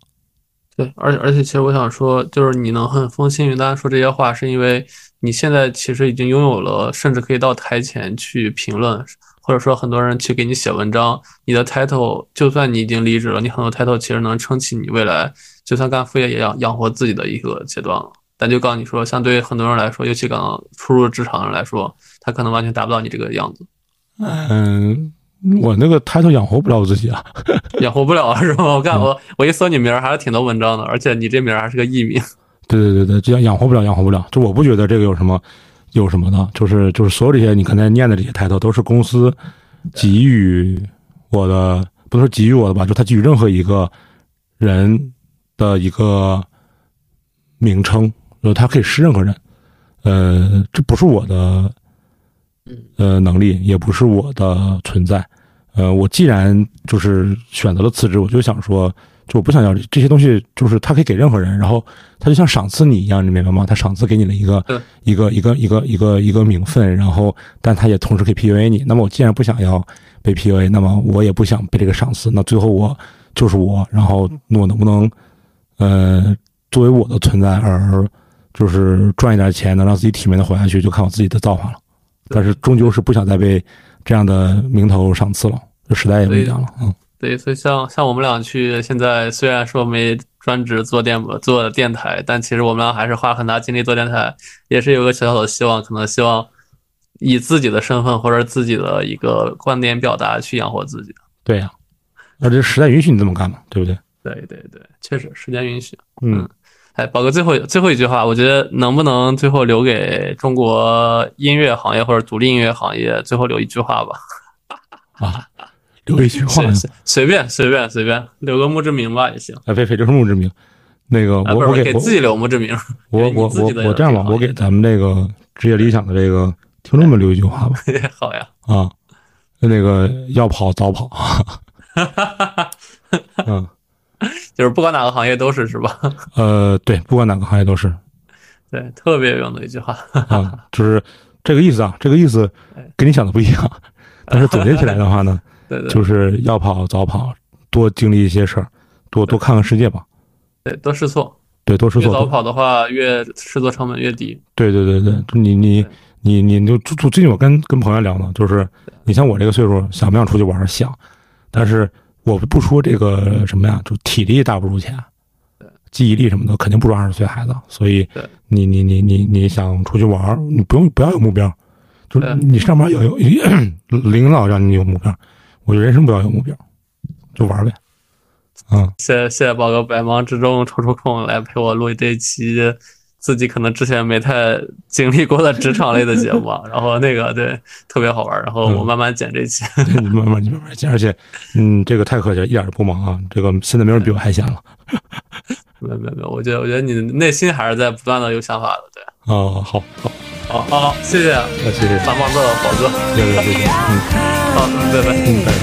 对，而且而且，其实我想说，就是你能很风轻云淡说这些话，是因为。你现在其实已经拥有了，甚至可以到台前去评论，或者说很多人去给你写文章。你的 title，就算你已经离职了，你很多 title 其实能撑起你未来，就算干副业也养养活自己的一个阶段了。但就告诉你说，相对于很多人来说，尤其刚刚初入职场的人来说，他可能完全达不到你这个样子。嗯，我那个 title 养活不了我自己啊，养活不了是吗？我看我我一搜你名儿，还是挺多文章的，而且你这名儿还是个艺名。对对对对，这样养活不了，养活不了。就我不觉得这个有什么，有什么的，就是就是所有这些你刚才念的这些抬头，都是公司给予我的，不能说给予我的吧，就他给予任何一个人的一个名称，就他可以是任何人。呃，这不是我的，呃，能力，也不是我的存在。呃，我既然就是选择了辞职，我就想说。就我不想要这些东西，就是他可以给任何人，然后他就像赏赐你一样，你明白吗？他赏赐给你了一个一个一个一个一个一个名分，然后但他也同时可以 PUA 你。那么我既然不想要被 PUA，那么我也不想被这个赏赐。那最后我就是我，然后我能不能呃作为我的存在而就是赚一点钱，能让自己体面的活下去，就看我自己的造化了。但是终究是不想再被这样的名头赏赐了，这时代也不一样了，嗯。对，所以像像我们俩去，现在虽然说没专职做电播做电台，但其实我们俩还是花很大精力做电台，也是有个小小的希望，可能希望以自己的身份或者自己的一个观点表达去养活自己。对呀，而且时代允许你这么干嘛，对不对？对对对对，确实时间允许。嗯，哎，宝哥，最后最后一句话，我觉得能不能最后留给中国音乐行业或者独立音乐行业最后留一句话吧？啊，留一句话，随随便随便随便留个墓志铭吧也行。哎，别别就是墓志铭。那个我我给自己留墓志铭。我我我我这样吧，我给咱们这个职业理想的这个听众们留一句话吧。好呀。啊，那个要跑早跑。嗯，就是不管哪个行业都是是吧？呃，对，不管哪个行业都是。对，特别有用的一句话。啊，就是这个意思啊，这个意思 跟你想的不一样。但是总结起来的话呢，对对，就是要跑早跑，多经历一些事儿，多多看看世界吧。对，多试错。对，多试错。越早跑的话，越试错成本越低。对对对对，你你你你就最近我跟跟朋友聊呢，就是你像我这个岁数，想不想出去玩？想，但是我不说这个什么呀，就体力大不如前，记忆力什么的肯定不如二十岁孩子。所以，你你你你你想出去玩，你不用不要有目标，就是你上班要有 领导让你有目标，我人生不要有目标，就玩呗。嗯，谢谢谢谢宝哥百忙之中抽出空来陪我录这一期自己可能之前没太经历过的职场类的节目，然后那个对特别好玩，然后我慢慢剪这期，你慢慢你慢慢剪，而且嗯，这个太客气了，一点都不忙啊，这个现在没人比我还闲了。没有没有没有，我觉得我觉得你内心还是在不断的有想法的，对。哦，好好好好，谢谢，谢谢。繁忙的宝哥，谢谢谢谢，嗯，好，拜拜，嗯，拜拜。